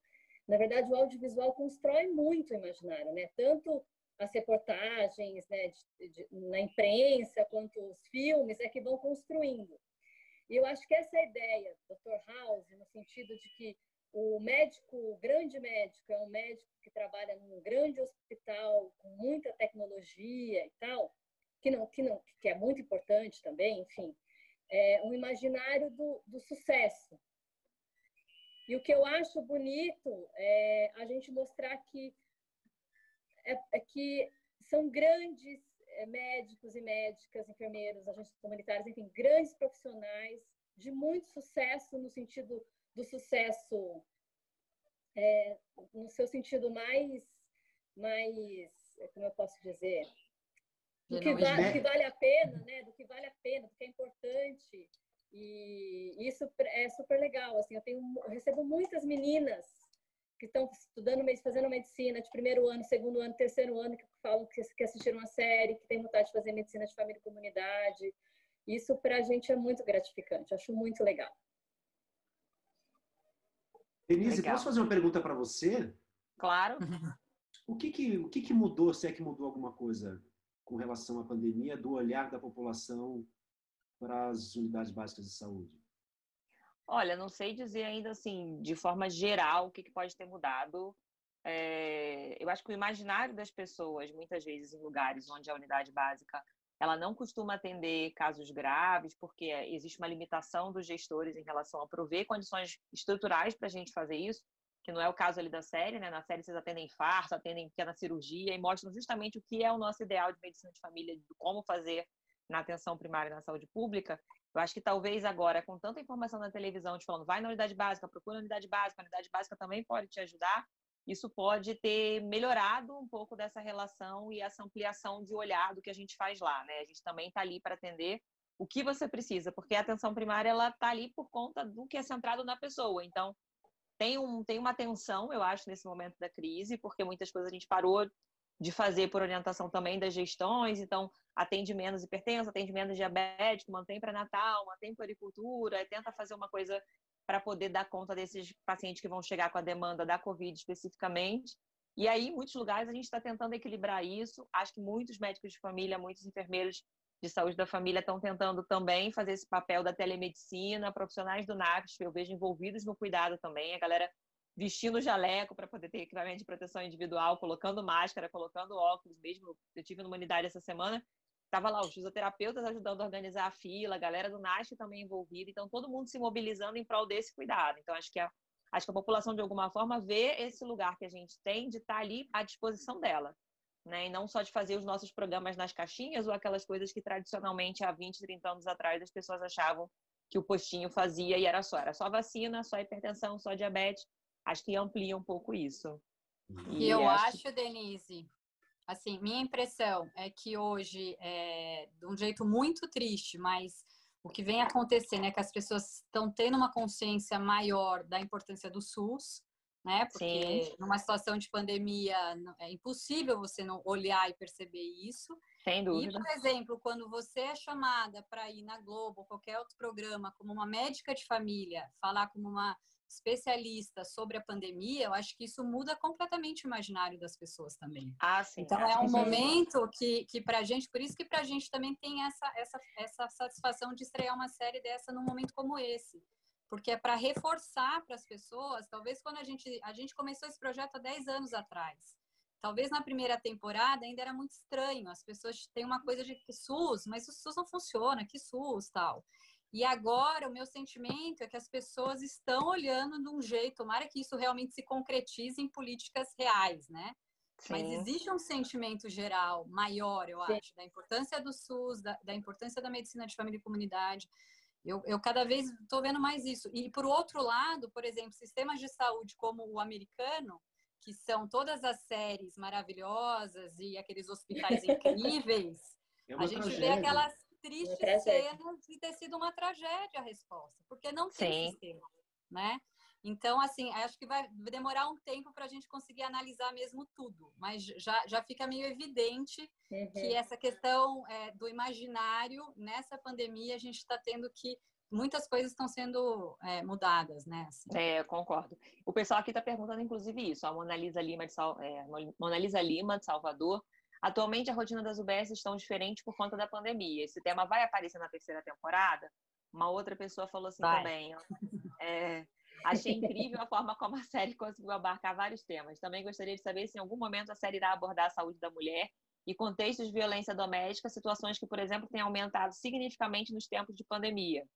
na verdade, o audiovisual constrói muito o imaginário, né? Tanto as reportagens né, de, de, na imprensa quanto os filmes é que vão construindo. E eu acho que essa é ideia, Dr. House, no sentido de que o médico, o grande médico, é um médico que trabalha num grande hospital com muita tecnologia e tal, que não, que não, que é muito importante também, enfim, é um imaginário do, do sucesso, e o que eu acho bonito é a gente mostrar que, é, é que são grandes é, médicos e médicas, enfermeiros, agentes comunitários, enfim, grandes profissionais de muito sucesso no sentido do sucesso, é, no seu sentido mais, mais, como eu posso dizer, do que, vale, do que vale a pena, né? Do que vale a pena, do que é importante. E isso é super legal. Assim, eu, tenho, eu recebo muitas meninas que estão estudando, fazendo medicina de primeiro ano, segundo ano, terceiro ano, que falam que, que assistiram uma série, que tem vontade de fazer medicina de família e comunidade. Isso para a gente é muito gratificante, acho muito legal. Denise, legal. posso fazer uma pergunta para você? Claro. O que que, o que que mudou, se é que mudou alguma coisa com relação à pandemia, do olhar da população para as unidades básicas de saúde? Olha, não sei dizer ainda assim, de forma geral, o que, que pode ter mudado. É, eu acho que o imaginário das pessoas, muitas vezes em lugares onde a unidade básica ela não costuma atender casos graves, porque existe uma limitação dos gestores em relação a prover condições estruturais para a gente fazer isso, que não é o caso ali da série, né? Na série vocês atendem infarto, atendem pequena cirurgia e mostram justamente o que é o nosso ideal de medicina de família, de como fazer na atenção primária na saúde pública. Eu acho que talvez agora, com tanta informação na televisão, te falando, vai na unidade básica, procura a unidade básica, a unidade básica também pode te ajudar, isso pode ter melhorado um pouco dessa relação e essa ampliação de olhar do que a gente faz lá, né? A gente também está ali para atender o que você precisa, porque a atenção primária ela está ali por conta do que é centrado na pessoa. Então, tem, um, tem uma tensão, eu acho, nesse momento da crise, porque muitas coisas a gente parou de fazer por orientação também das gestões, então atende menos hipertenso, atende menos diabético, mantém pré-natal, mantém puericultura, tenta fazer uma coisa para poder dar conta desses pacientes que vão chegar com a demanda da Covid especificamente. E aí, em muitos lugares, a gente está tentando equilibrar isso. Acho que muitos médicos de família, muitos enfermeiros de saúde da família estão tentando também fazer esse papel da telemedicina, profissionais do NAPS, eu vejo envolvidos no cuidado também, a galera vestindo jaleco para poder ter equipamento de proteção individual, colocando máscara, colocando óculos, mesmo eu tive numa unidade essa semana, estava lá os fisioterapeutas ajudando a organizar a fila, a galera do NASH também envolvida, então todo mundo se mobilizando em prol desse cuidado. Então acho que a, acho que a população de alguma forma vê esse lugar que a gente tem de estar tá ali à disposição dela. Né? E não só de fazer os nossos programas nas caixinhas ou aquelas coisas que tradicionalmente há 20, 30 anos atrás as pessoas achavam que o postinho fazia e era só, era só vacina, só hipertensão, só diabetes. Acho que amplia um pouco isso. E, e eu acho, acho, Denise, assim, minha impressão é que hoje, é, de um jeito muito triste, mas o que vem acontecendo é que as pessoas estão tendo uma consciência maior da importância do SUS, né? Porque Sim. numa situação de pandemia é impossível você não olhar e perceber isso. Sem dúvida. E, por exemplo, quando você é chamada para ir na Globo ou qualquer outro programa como uma médica de família, falar como uma especialista sobre a pandemia, eu acho que isso muda completamente o imaginário das pessoas também. Ah, sim. Então é um momento que, que para a gente, por isso que para a gente também tem essa, essa, essa satisfação de estrear uma série dessa num momento como esse. Porque é para reforçar para as pessoas, talvez quando a gente, a gente começou esse projeto há 10 anos atrás. Talvez na primeira temporada ainda era muito estranho, as pessoas têm uma coisa de que SUS, mas o SUS não funciona, que SUS tal. E agora o meu sentimento é que as pessoas estão olhando de um jeito, tomara que isso realmente se concretize em políticas reais, né? Sim. Mas existe um sentimento geral maior, eu acho, Sim. da importância do SUS, da, da, importância da medicina de família e comunidade. Eu, eu cada vez estou vendo mais isso. E por outro lado, por exemplo, sistemas de saúde como o americano, que são todas as séries maravilhosas e aqueles hospitais incríveis, é a gente tragédia. vê aquelas triste cena de ter sido uma tragédia a resposta, porque não tem Sim. sistema, né? Então, assim, acho que vai demorar um tempo para a gente conseguir analisar mesmo tudo, mas já, já fica meio evidente uhum. que essa questão é, do imaginário, nessa pandemia, a gente está tendo que muitas coisas estão sendo é, mudadas, né? Assim. É, concordo. O pessoal aqui está perguntando, inclusive, isso. A Mona Lisa Lima de, Sal... é, Mona Lisa Lima, de Salvador, Atualmente, a rotina das UBS estão diferente por conta da pandemia. Esse tema vai aparecer na terceira temporada? Uma outra pessoa falou assim vai. também. É, achei incrível a forma como a série conseguiu abarcar vários temas. Também gostaria de saber se em algum momento a série irá abordar a saúde da mulher e contextos de violência doméstica, situações que, por exemplo, têm aumentado significativamente nos tempos de pandemia.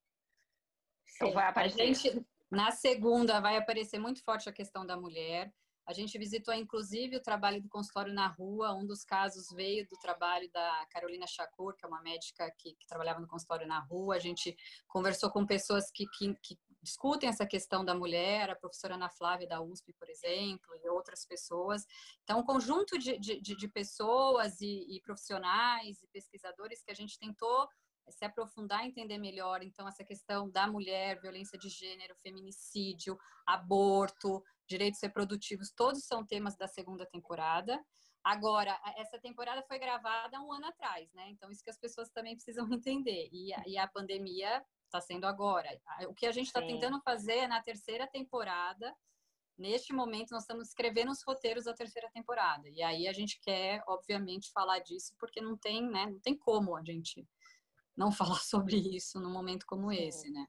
Então, vai aparecer. A gente, na segunda, vai aparecer muito forte a questão da mulher. A gente visitou, inclusive, o trabalho do consultório na rua. Um dos casos veio do trabalho da Carolina Chacur, que é uma médica que, que trabalhava no consultório na rua. A gente conversou com pessoas que, que, que, discutem essa questão da mulher, a professora Ana Flávia da USP, por exemplo, e outras pessoas. Então, um conjunto de, de, de pessoas e, e profissionais e pesquisadores que a gente tentou se aprofundar, entender melhor, então, essa questão da mulher, violência de gênero, feminicídio, aborto, direitos reprodutivos, todos são temas da segunda temporada. Agora, essa temporada foi gravada um ano atrás, né? Então, isso que as pessoas também precisam entender. E, e a pandemia está sendo agora. O que a gente está tentando fazer é na terceira temporada. Neste momento, nós estamos escrevendo os roteiros da terceira temporada. E aí a gente quer, obviamente, falar disso, porque não tem, né? Não tem como a gente não falar sobre isso num momento como esse, né?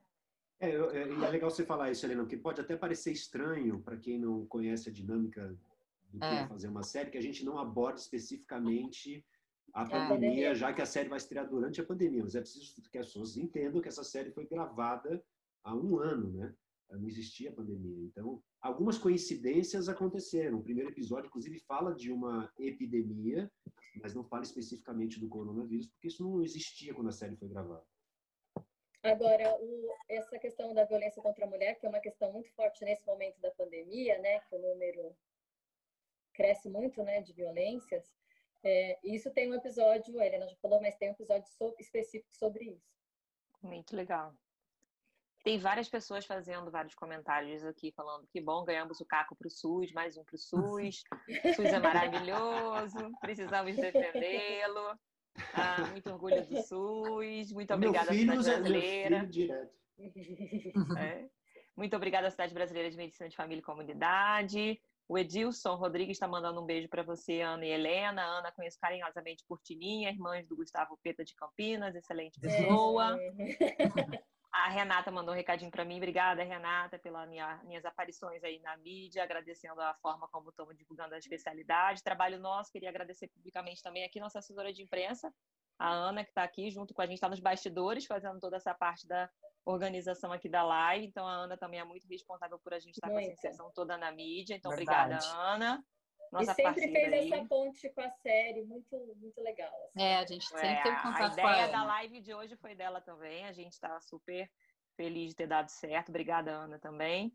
É, é, é legal você falar isso, Helena, porque pode até parecer estranho para quem não conhece a dinâmica do que é. fazer uma série, que a gente não aborde especificamente a é. pandemia, já que a série vai estrear durante a pandemia. Mas é preciso que as pessoas entendam que essa série foi gravada há um ano, né? Não existia pandemia. Então, algumas coincidências aconteceram. O primeiro episódio, inclusive, fala de uma epidemia, mas não fala especificamente do coronavírus, porque isso não existia quando a série foi gravada. Agora, o, essa questão da violência contra a mulher, que é uma questão muito forte nesse momento da pandemia, né, que o número cresce muito, né, de violências, é, isso tem um episódio, a Helena já falou, mas tem um episódio sobre, específico sobre isso. Muito legal. Tem várias pessoas fazendo vários comentários aqui, falando que bom, ganhamos o caco para o SUS, mais um para o SUS. O SUS é maravilhoso, precisamos defendê-lo. Ah, muito orgulho do SUS. Muito obrigada, Cidade Brasileira. É. Muito obrigada, Cidade Brasileira de Medicina de Família e Comunidade. O Edilson Rodrigues está mandando um beijo para você, Ana e Helena. Ana, conheço carinhosamente por Tininha, irmãs do Gustavo Peta de Campinas, excelente pessoa. É. A Renata mandou um recadinho para mim. Obrigada, Renata, pelas minha, minhas aparições aí na mídia, agradecendo a forma como estamos divulgando a especialidade. Trabalho nosso, queria agradecer publicamente também aqui nossa assessora de imprensa, a Ana, que está aqui junto com a gente, está nos bastidores, fazendo toda essa parte da organização aqui da live. Então, a Ana também é muito responsável por a gente estar com essa inserção toda na mídia. Então, Verdade. obrigada, Ana. Nossa e sempre fez aí. essa ponte com a série, muito, muito legal. Assim. É, a gente sempre é, teve contato com a ideia da live de hoje foi dela também. A gente está super feliz de ter dado certo. Obrigada, Ana, também.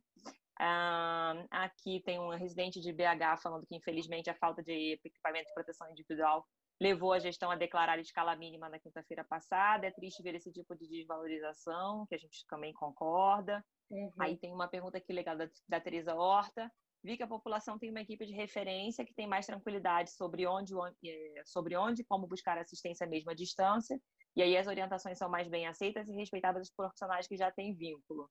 Uh, aqui tem um residente de BH falando que, infelizmente, a falta de equipamento de proteção individual levou a gestão a declarar escala mínima na quinta-feira passada. É triste ver esse tipo de desvalorização, que a gente também concorda. Uhum. Aí tem uma pergunta aqui legal da, da Teresa Horta vi que a população tem uma equipe de referência que tem mais tranquilidade sobre onde, é, sobre onde e como buscar assistência mesmo à distância, e aí as orientações são mais bem aceitas e respeitadas dos profissionais que já têm vínculo.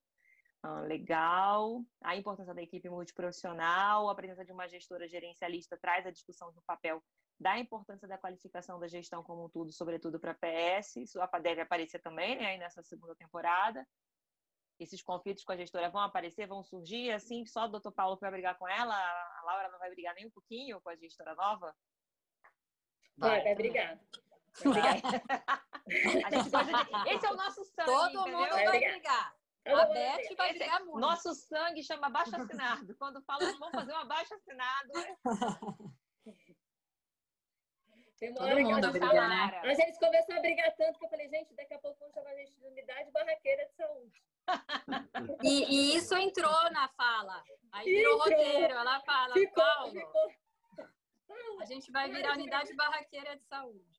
Ah, legal. A importância da equipe multiprofissional, a presença de uma gestora gerencialista traz a discussão no papel da importância da qualificação da gestão como um todo, sobretudo para PS. Isso deve aparecer também né, aí nessa segunda temporada esses conflitos com a gestora vão aparecer, vão surgir, assim, só o doutor Paulo vai brigar com ela, a Laura não vai brigar nem um pouquinho com a gestora nova? Vai, vai brigar. Vai. de... Esse é o nosso sangue, Todo entendeu? mundo vai brigar. A Beth vai brigar muito. Nosso sangue chama abaixo assinado. Quando fala vamos fazer um abaixo assinado. Tem uma Todo hora briga, né? a gente começou a brigar tanto que eu falei, gente, daqui a pouco vamos chamar a gente de unidade barraqueira de saúde. E, e, isso entrou na fala. Aí virou entrou. roteiro. Ela fala, ficou, Paulo, ficou. a gente vai virar unidade barraqueira de saúde.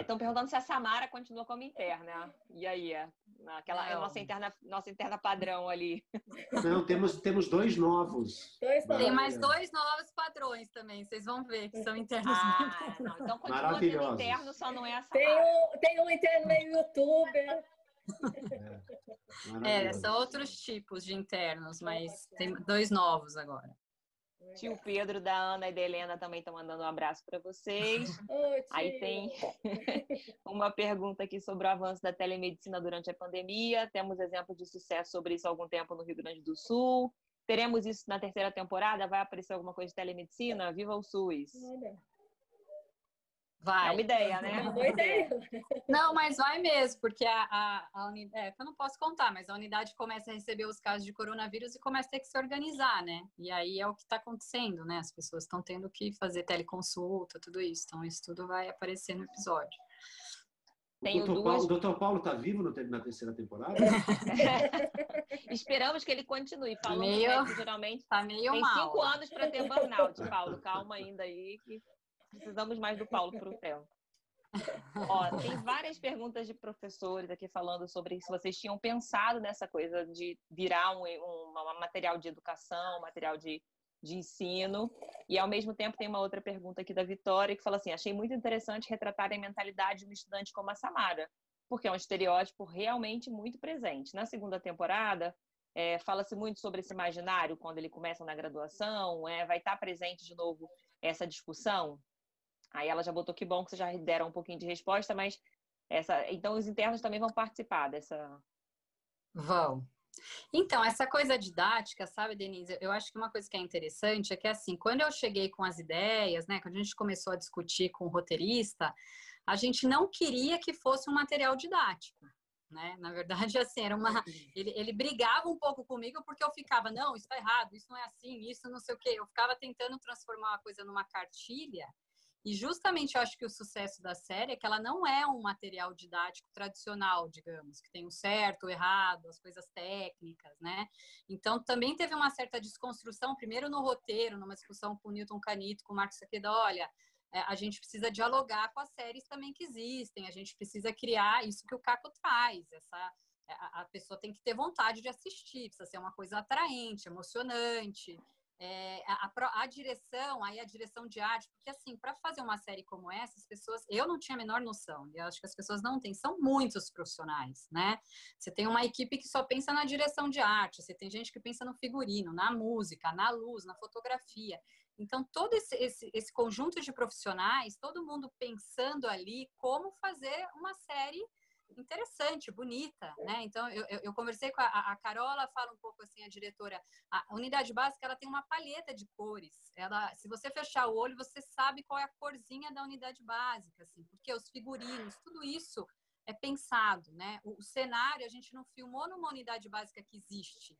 Estão é, perguntando se a Samara continua como interna. E aí? É, aquela, é a nossa interna, nossa interna padrão ali. Não, temos, temos dois novos. Dois Tem mais dois novos padrões também. Vocês vão ver que são internos. Ah, não, então continua sendo interno, só não é a Samara. Tem um, tem um interno meio youtuber. É, é, são outros tipos de internos, mas tem dois novos agora. Tio Pedro, da Ana e da Helena também estão mandando um abraço para vocês. Oi, Aí tem uma pergunta aqui sobre o avanço da telemedicina durante a pandemia. Temos exemplos de sucesso sobre isso há algum tempo no Rio Grande do Sul. Teremos isso na terceira temporada? Vai aparecer alguma coisa de telemedicina? Viva o SUS! Olha. Vai. É uma ideia, né? É uma boa ideia. Não, mas vai mesmo, porque a, a, a unidade, é, eu não posso contar, mas a unidade começa a receber os casos de coronavírus e começa a ter que se organizar, né? E aí é o que está acontecendo, né? As pessoas estão tendo que fazer teleconsulta, tudo isso. Então, isso tudo vai aparecer no episódio. Tem o doutor, duas... Paulo, Paulo está vivo na terceira temporada? Esperamos que ele continue. Falando meio... geralmente tá meio tem mal. cinco anos para ter burnout, Paulo. Calma ainda aí que Precisamos mais do Paulo para o tempo. Ó, tem várias perguntas de professores aqui falando sobre se vocês tinham pensado nessa coisa de virar um, um, um material de educação, um material de, de ensino. E, ao mesmo tempo, tem uma outra pergunta aqui da Vitória que fala assim: achei muito interessante retratar a mentalidade de um estudante como a Samara, porque é um estereótipo realmente muito presente. Na segunda temporada, é, fala-se muito sobre esse imaginário quando ele começa na graduação, é, vai estar presente de novo essa discussão? Aí ela já botou que bom que vocês já deram um pouquinho de resposta, mas essa, então os internos também vão participar dessa. Vão. Então, essa coisa didática, sabe, Denise? Eu acho que uma coisa que é interessante é que, assim, quando eu cheguei com as ideias, né, quando a gente começou a discutir com o roteirista, a gente não queria que fosse um material didático. Né? Na verdade, assim, era uma. Ele, ele brigava um pouco comigo porque eu ficava, não, isso tá errado, isso não é assim, isso não sei o quê. Eu ficava tentando transformar uma coisa numa cartilha e justamente eu acho que o sucesso da série é que ela não é um material didático tradicional, digamos, que tem o certo, o errado, as coisas técnicas, né? Então também teve uma certa desconstrução, primeiro no roteiro, numa discussão com o Newton Canito, com o Marcos Saqueda, olha, é, a gente precisa dialogar com as séries também que existem, a gente precisa criar isso que o Caco traz, essa é, a pessoa tem que ter vontade de assistir, precisa ser uma coisa atraente, emocionante é, a, a, direção, aí a direção de arte, porque assim, para fazer uma série como essa, as pessoas, eu não tinha a menor noção, e acho que as pessoas não têm, são muitos profissionais, né? Você tem uma equipe que só pensa na direção de arte, você tem gente que pensa no figurino, na música, na luz, na fotografia. Então, todo esse, esse, esse conjunto de profissionais, todo mundo pensando ali como fazer uma série interessante, bonita, né? Então, eu, eu, conversei com a, a Carola, fala um pouco assim, a diretora, a unidade básica, ela tem uma palheta de cores. Ela, se você fechar o olho, você sabe qual é a corzinha da unidade básica, assim, porque os figurinos, tudo isso é pensado, né? O, o cenário, a gente não filmou numa unidade básica que existe.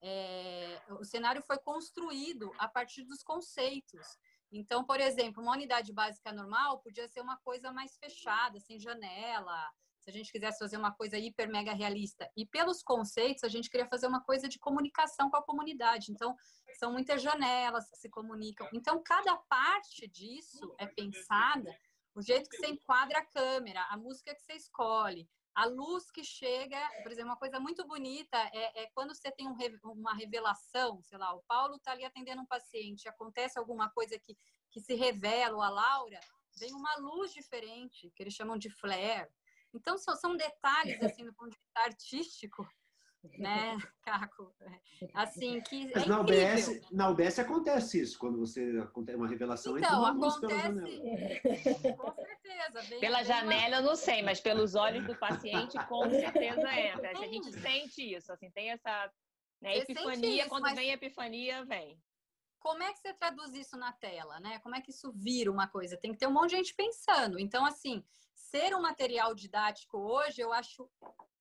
É, o cenário foi construído a partir dos conceitos. Então, por exemplo, uma unidade básica normal podia ser uma coisa mais fechada, sem janela, se a gente quisesse fazer uma coisa hiper mega realista. E pelos conceitos, a gente queria fazer uma coisa de comunicação com a comunidade. Então, são muitas janelas que se comunicam. Então, cada parte disso é pensada, o jeito que você enquadra a câmera, a música que você escolhe, a luz que chega, por exemplo, uma coisa muito bonita é, é quando você tem um, uma revelação, sei lá, o Paulo está ali atendendo um paciente, acontece alguma coisa que, que se revela, ou a Laura, vem uma luz diferente, que eles chamam de flare. Então, são, são detalhes, assim, do ponto de vista artístico, né, Caco? Assim, que Mas é na, UBS, na UBS acontece isso, quando você acontece uma revelação então, uma acontece... Com certeza. Bem, pela janela eu não sei, mas pelos olhos do paciente com certeza entra. A gente sente isso, assim, tem essa né, epifania, isso, quando mas... vem a epifania, vem como é que você traduz isso na tela, né? Como é que isso vira uma coisa? Tem que ter um monte de gente pensando. Então, assim, ser um material didático hoje, eu acho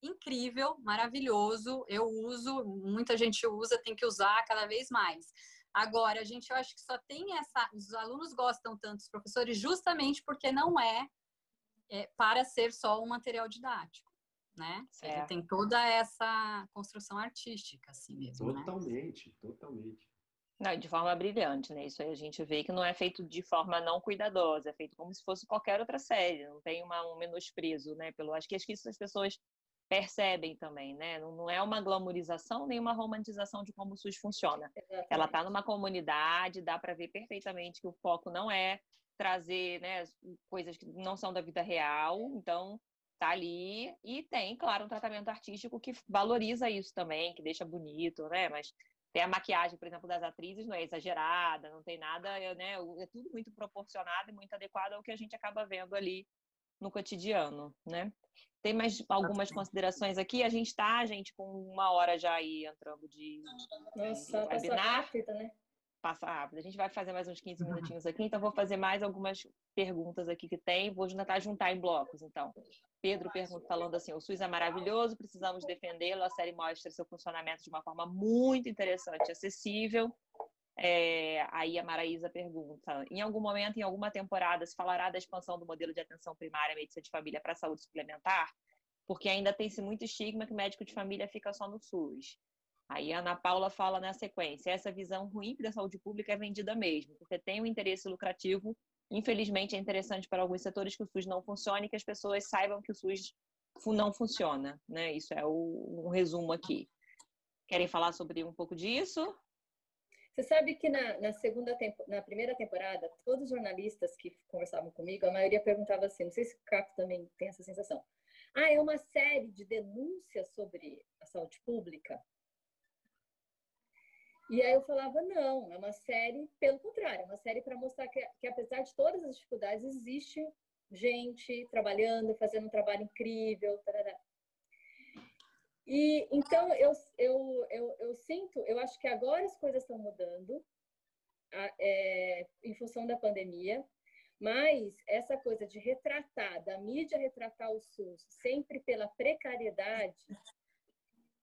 incrível, maravilhoso. Eu uso, muita gente usa, tem que usar cada vez mais. Agora, a gente, eu acho que só tem essa. Os alunos gostam tanto dos professores justamente porque não é, é para ser só um material didático. Né? Ele tem toda essa construção artística, assim mesmo. Totalmente, né? totalmente. Não, de forma brilhante, né? Isso aí a gente vê que não é feito de forma não cuidadosa, é feito como se fosse qualquer outra série, não tem uma, um menosprezo, né? Pelo, acho que, acho que isso as pessoas percebem também, né? Não, não é uma glamorização nem uma romantização de como o SUS funciona. Exatamente. Ela está numa comunidade, dá para ver perfeitamente que o foco não é trazer né, coisas que não são da vida real, então tá ali e tem, claro, um tratamento artístico que valoriza isso também, que deixa bonito, né? Mas tem a maquiagem, por exemplo, das atrizes não é exagerada, não tem nada, né? É tudo muito proporcionado e muito adequado ao que a gente acaba vendo ali no cotidiano, né? Tem mais algumas considerações aqui? A gente está, gente, com uma hora já aí entrando de, Nossa, de webinar. Rápido, né? Passa rápido. A gente vai fazer mais uns 15 minutinhos aqui, então vou fazer mais algumas perguntas aqui que tem. Vou tentar juntar em blocos, então. Pedro pergunta, falando assim: o SUS é maravilhoso, precisamos defendê-lo. A série mostra seu funcionamento de uma forma muito interessante e acessível. É, aí a Maraísa pergunta: em algum momento, em alguma temporada, se falará da expansão do modelo de atenção primária medicina de família para a saúde suplementar? Porque ainda tem-se muito estigma que médico de família fica só no SUS. Aí a Ana Paula fala na sequência: essa visão ruim da saúde pública é vendida mesmo, porque tem um interesse lucrativo Infelizmente, é interessante para alguns setores que o SUS não funcione e que as pessoas saibam que o SUS não funciona, né? Isso é o, um resumo aqui. Querem falar sobre um pouco disso? Você sabe que na, na segunda tempo, na primeira temporada, todos os jornalistas que conversavam comigo, a maioria perguntava assim, não sei se o Caco também tem essa sensação. Ah, é uma série de denúncias sobre a saúde pública? E aí eu falava, não, é uma série, pelo contrário, é uma série para mostrar que, que, apesar de todas as dificuldades, existe gente trabalhando, fazendo um trabalho incrível. Tarará. E então eu, eu, eu, eu, sinto, eu acho que agora as coisas estão mudando é, em função da pandemia, mas essa coisa de retratar, da mídia retratar o SUS sempre pela precariedade,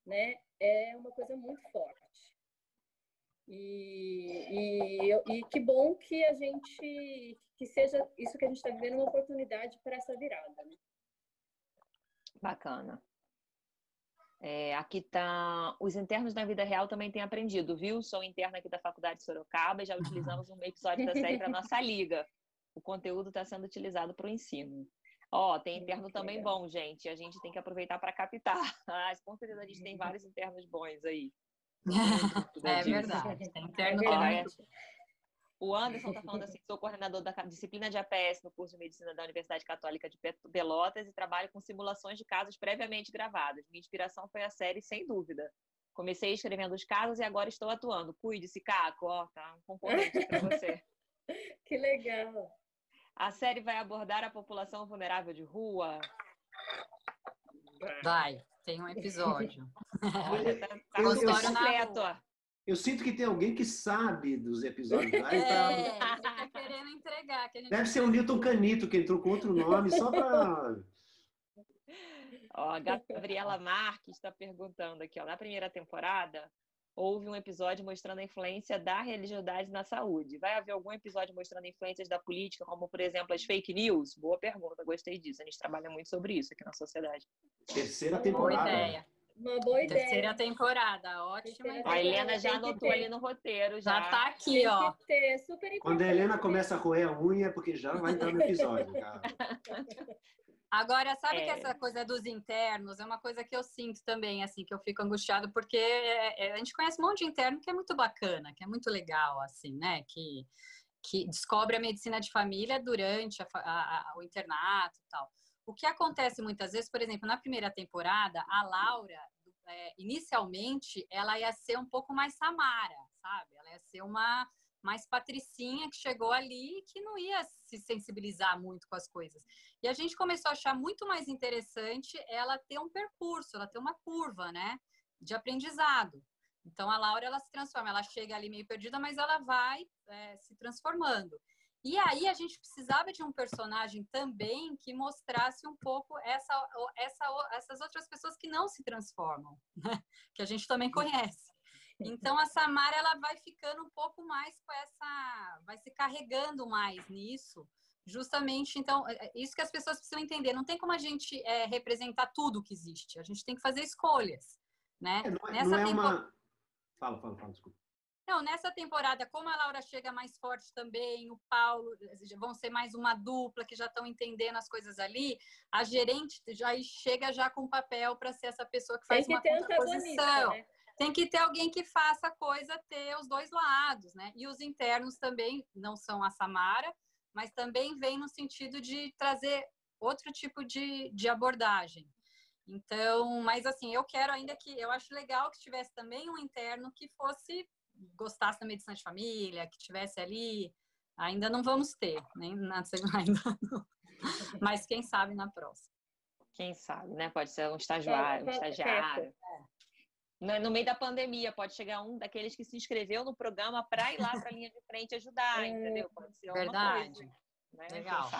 né, é uma coisa muito forte. E, e, e, que bom que a gente, que seja isso que a gente está vivendo uma oportunidade para essa virada. Né? Bacana. É, aqui tá. Os internos na vida real também têm aprendido, viu? Sou interna aqui da Faculdade de Sorocaba e já utilizamos um episódio da série para nossa liga. O conteúdo está sendo utilizado para o ensino. Ó, oh, tem interno também bom, gente. A gente tem que aproveitar para captar. Ah, com certeza a gente tem vários internos bons aí. É verdade. Tem interno é O Anderson está falando assim: sou coordenador da disciplina de APS no curso de medicina da Universidade Católica de Pelotas e trabalho com simulações de casos previamente gravados. Minha inspiração foi a série, sem dúvida. Comecei escrevendo os casos e agora estou atuando. Cuide-se, Caco, ó, tá um concorrente para você. que legal. A série vai abordar a população vulnerável de rua? Vai. Tem um episódio. Olha, tá, tá eu, eu, completo, ó. Eu sinto que tem alguém que sabe dos episódios. Lá, é, tá... tá querendo entregar. Que Deve ser o Newton Canito, que entrou com outro nome, só para... Ó, a Gabriela Marques está perguntando aqui, ó, na primeira temporada, houve um episódio mostrando a influência da religiosidade na saúde. Vai haver algum episódio mostrando influências da política, como, por exemplo, as fake news? Boa pergunta, gostei disso. A gente trabalha muito sobre isso aqui na sociedade. Terceira temporada. Boa ideia. Uma boa ideia. Terceira temporada, ótima ideia. A Helena já anotou ali no roteiro. Já, já tá aqui, ó. Ter, super Quando a Helena começa a roer a unha, é porque já vai entrar no episódio, cara. Agora, sabe é... que essa coisa dos internos é uma coisa que eu sinto também, assim, que eu fico angustiado, porque é, é, a gente conhece um monte de interno que é muito bacana, que é muito legal, assim, né? Que, que descobre a medicina de família durante a, a, a, o internato e tal. O que acontece muitas vezes, por exemplo, na primeira temporada, a Laura, é, inicialmente, ela ia ser um pouco mais Samara, sabe? Ela ia ser uma mais patricinha que chegou ali que não ia se sensibilizar muito com as coisas. E a gente começou a achar muito mais interessante ela ter um percurso, ela ter uma curva, né, de aprendizado. Então a Laura ela se transforma, ela chega ali meio perdida, mas ela vai é, se transformando. E aí a gente precisava de um personagem também que mostrasse um pouco essa, essa, essas outras pessoas que não se transformam, né? que a gente também conhece. Então a Samara ela vai ficando um pouco mais com essa, vai se carregando mais nisso, justamente. Então é, é isso que as pessoas precisam entender. Não tem como a gente é, representar tudo que existe. A gente tem que fazer escolhas, né? É, não é, Nessa não é tempo... uma... Fala, fala, fala, desculpa. Não, nessa temporada, como a Laura chega mais forte também, o Paulo, vão ser mais uma dupla que já estão entendendo as coisas ali, a gerente já chega já com papel para ser essa pessoa que faz Tem que uma composição. Né? Tem que ter alguém que faça a coisa ter os dois lados, né? E os internos também não são a Samara, mas também vem no sentido de trazer outro tipo de, de abordagem. Então, mas assim, eu quero ainda que, eu acho legal que tivesse também um interno que fosse, gostasse da medicina de família, que tivesse ali, ainda não vamos ter, nem na segunda, ainda não. mas quem sabe na próxima. Quem sabe, né? Pode ser um estagiário, um estagiário no meio da pandemia, pode chegar um daqueles que se inscreveu no programa para ir lá para a linha de frente ajudar, é, entendeu? Pode ser Verdade. Coisa, né? Legal.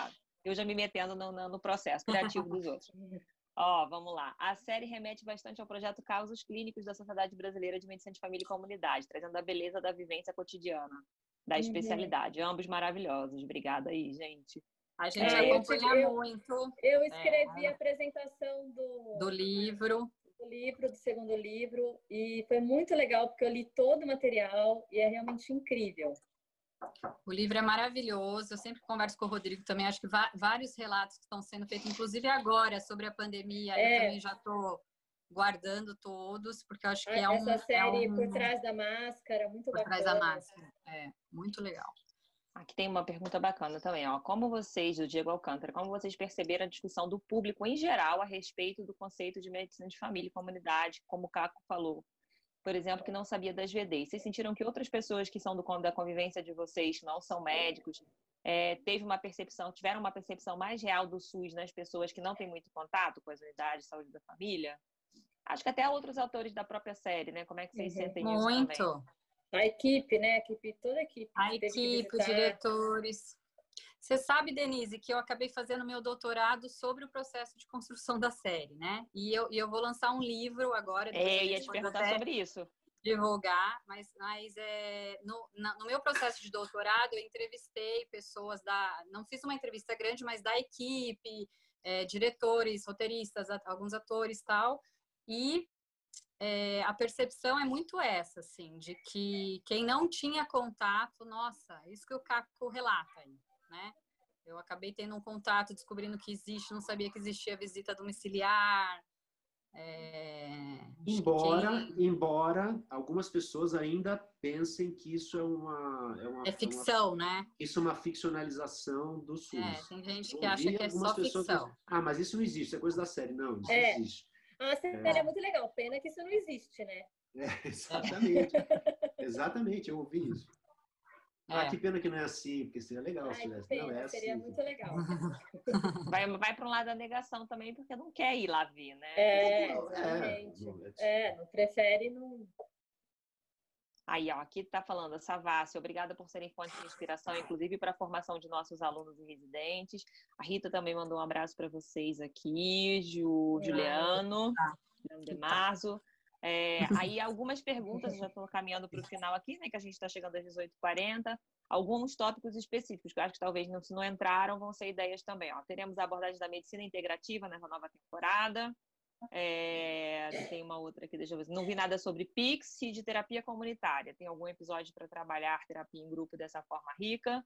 Eu já me metendo no, no processo criativo dos outros. Ó, vamos lá. A série remete bastante ao projeto Causos Clínicos da Sociedade Brasileira de Medicina de Família e Comunidade, trazendo a beleza da vivência cotidiana, da uhum. especialidade. Ambos maravilhosos. Obrigada aí, gente. A gente é, acompanha eu, muito. Eu escrevi é, a apresentação do, do livro livro, do segundo livro, e foi muito legal porque eu li todo o material e é realmente incrível. O livro é maravilhoso. Eu sempre converso com o Rodrigo também. Acho que vários relatos que estão sendo feitos, inclusive agora, sobre a pandemia. É. Eu também já estou guardando todos, porque eu acho que é, é um. Essa série é um... Por Trás da Máscara, muito por bacana. Por Trás da Máscara. É, muito legal. Aqui tem uma pergunta bacana também, ó. Como vocês, do Diego Alcântara, como vocês perceberam a discussão do público em geral a respeito do conceito de medicina de família e comunidade, como o Caco falou, por exemplo, que não sabia das VDs? Vocês sentiram que outras pessoas que são do da convivência de vocês, não são médicos, é, teve uma percepção, tiveram uma percepção mais real do SUS nas pessoas que não têm muito contato com as unidades de saúde da família? Acho que até outros autores da própria série, né? Como é que vocês uhum. sentem muito. isso Muito. A equipe, né? A equipe, toda a equipe. A equipe, os diretores. Você sabe, Denise, que eu acabei fazendo meu doutorado sobre o processo de construção da série, né? E eu, e eu vou lançar um livro agora. É, eu ia te perguntar sobre isso. Divulgar, mas, mas é, no, na, no meu processo de doutorado eu entrevistei pessoas da. Não fiz uma entrevista grande, mas da equipe, é, diretores, roteiristas, alguns atores tal. E é, a percepção é muito essa, assim, de que quem não tinha contato, nossa, isso que o Caco relata aí, né? Eu acabei tendo um contato, descobrindo que existe, não sabia que existia visita domiciliar. É... Embora, quem... embora algumas pessoas ainda pensem que isso é uma é, uma, é ficção, uma, né? Isso é uma ficcionalização do SUS. É, tem gente que acha que é só ficção. Que, ah, mas isso não existe, é coisa da série. Não, isso é. existe. A série é. é muito legal, pena que isso não existe, né? É, exatamente. exatamente, eu ouvi isso. Ah, é. que pena que não é assim, porque seria legal Ai, se tivesse. Pena, não, é seria assim. muito legal. vai vai para um lado da negação também, porque não quer ir lá ver, né? É, exatamente. É, é, não prefere não. Aí, ó, aqui está falando a Savassi, obrigada por serem fonte de inspiração, inclusive para a formação de nossos alunos e residentes. A Rita também mandou um abraço para vocês aqui, Ju, Juliano, de Marzo. É, aí algumas perguntas, já estou caminhando para o final aqui, né? Que a gente está chegando às 18h40. Alguns tópicos específicos, que eu acho que talvez não, se não entraram, vão ser ideias também. Ó. Teremos a abordagem da medicina integrativa nessa nova temporada. É, tem uma outra aqui, deixa eu ver. Não vi nada sobre Pix e de terapia comunitária. Tem algum episódio para trabalhar terapia em grupo dessa forma rica?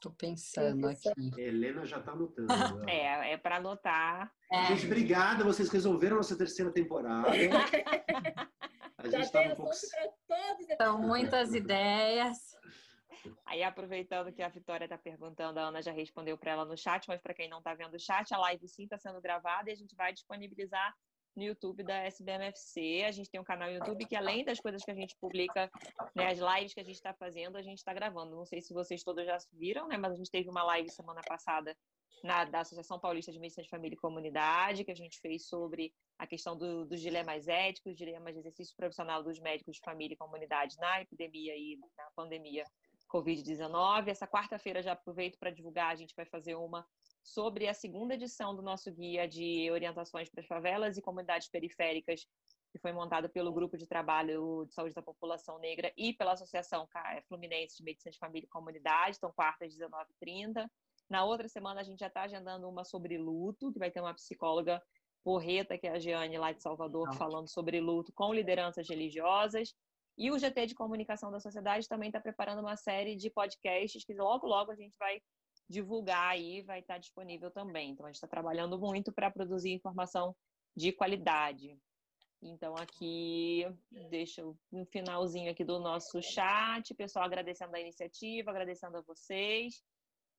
Tô pensando aqui. Helena já tá anotando. é, é para anotar. É. Gente, obrigada. Vocês resolveram nossa terceira temporada. A gente já tem um pouco... São muitas ideias. Aí, aproveitando que a Vitória está perguntando, a Ana já respondeu para ela no chat, mas para quem não está vendo o chat, a live sim está sendo gravada e a gente vai disponibilizar no YouTube da SBMFC. A gente tem um canal no YouTube que, além das coisas que a gente publica, né, as lives que a gente está fazendo, a gente está gravando. Não sei se vocês todos já viram, né, mas a gente teve uma live semana passada na, da Associação Paulista de Medicina de Família e Comunidade, que a gente fez sobre a questão do, dos dilemas éticos, dilemas de exercício profissional dos médicos de família e comunidade na epidemia e na pandemia Covid-19. Essa quarta-feira já aproveito para divulgar, a gente vai fazer uma sobre a segunda edição do nosso guia de orientações para as favelas e comunidades periféricas, que foi montado pelo Grupo de Trabalho de Saúde da População Negra e pela Associação Fluminense de Medicina de Família e Comunidade, então quarta às 19h30. Na outra semana a gente já está agendando uma sobre luto, que vai ter uma psicóloga porreta, que é a Giane, lá de Salvador, falando sobre luto com lideranças religiosas. E o GT de Comunicação da Sociedade também está preparando uma série de podcasts que logo, logo a gente vai divulgar aí, vai estar tá disponível também. Então, a gente está trabalhando muito para produzir informação de qualidade. Então, aqui, deixa um finalzinho aqui do nosso chat, pessoal agradecendo a iniciativa, agradecendo a vocês.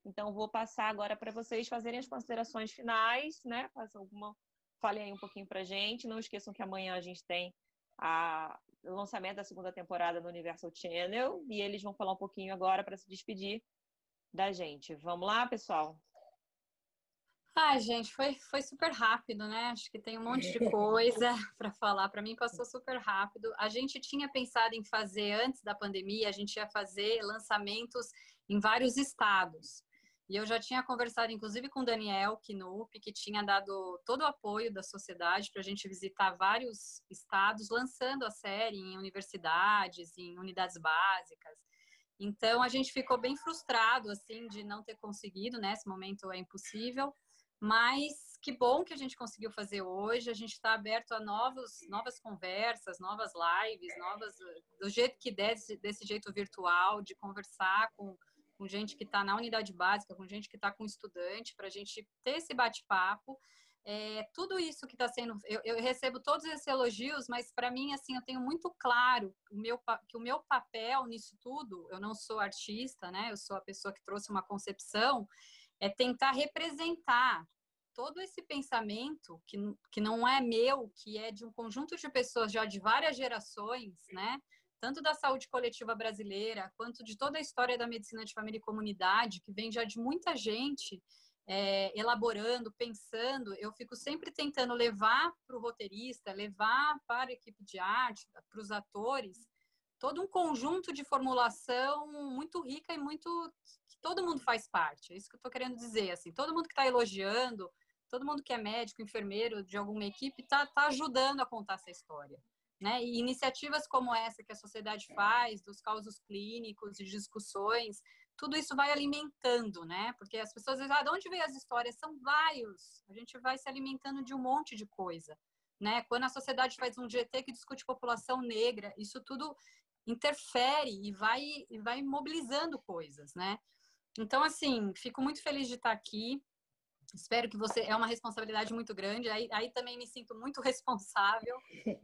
Então, vou passar agora para vocês fazerem as considerações finais, né? Façam alguma, falem aí um pouquinho para gente. Não esqueçam que amanhã a gente tem a, lançamento da segunda temporada no Universal Channel e eles vão falar um pouquinho agora para se despedir da gente. Vamos lá, pessoal? Ah, gente, foi, foi super rápido, né? Acho que tem um monte de coisa para falar. Para mim, passou super rápido. A gente tinha pensado em fazer, antes da pandemia, a gente ia fazer lançamentos em vários estados. E eu já tinha conversado, inclusive, com o Daniel Knup, que tinha dado todo o apoio da sociedade para a gente visitar vários estados, lançando a série em universidades, em unidades básicas. Então, a gente ficou bem frustrado, assim, de não ter conseguido, né? Momento é impossível. Mas que bom que a gente conseguiu fazer hoje. A gente está aberto a novos, novas conversas, novas lives, novas do jeito que der, desse jeito virtual, de conversar com, com gente que está na unidade básica, com gente que está com estudante, para a gente ter esse bate-papo. É, tudo isso que está sendo, eu, eu, recebo todos esses elogios, mas para mim assim eu tenho muito claro o meu, que o meu papel nisso tudo, eu não sou artista, né? Eu sou a pessoa que trouxe uma concepção, é tentar representar todo esse pensamento que, que não é meu, que é de um conjunto de pessoas já de várias gerações, né? Tanto da saúde coletiva brasileira, quanto de toda a história da medicina de família e comunidade, que vem já de muita gente é, elaborando, pensando, eu fico sempre tentando levar para o roteirista, levar para a equipe de arte, para os atores, todo um conjunto de formulação muito rica e muito que todo mundo faz parte. É isso que eu estou querendo dizer. Assim, todo mundo que está elogiando, todo mundo que é médico, enfermeiro de alguma equipe, está tá ajudando a contar essa história. Né? E iniciativas como essa que a sociedade faz, dos causos clínicos e discussões, tudo isso vai alimentando, né? Porque as pessoas dizem, ah, de onde veio as histórias? São vários. A gente vai se alimentando de um monte de coisa, né? Quando a sociedade faz um GT que discute população negra, isso tudo interfere e vai, e vai mobilizando coisas, né? Então, assim, fico muito feliz de estar aqui. Espero que você. É uma responsabilidade muito grande. Aí, aí também me sinto muito responsável.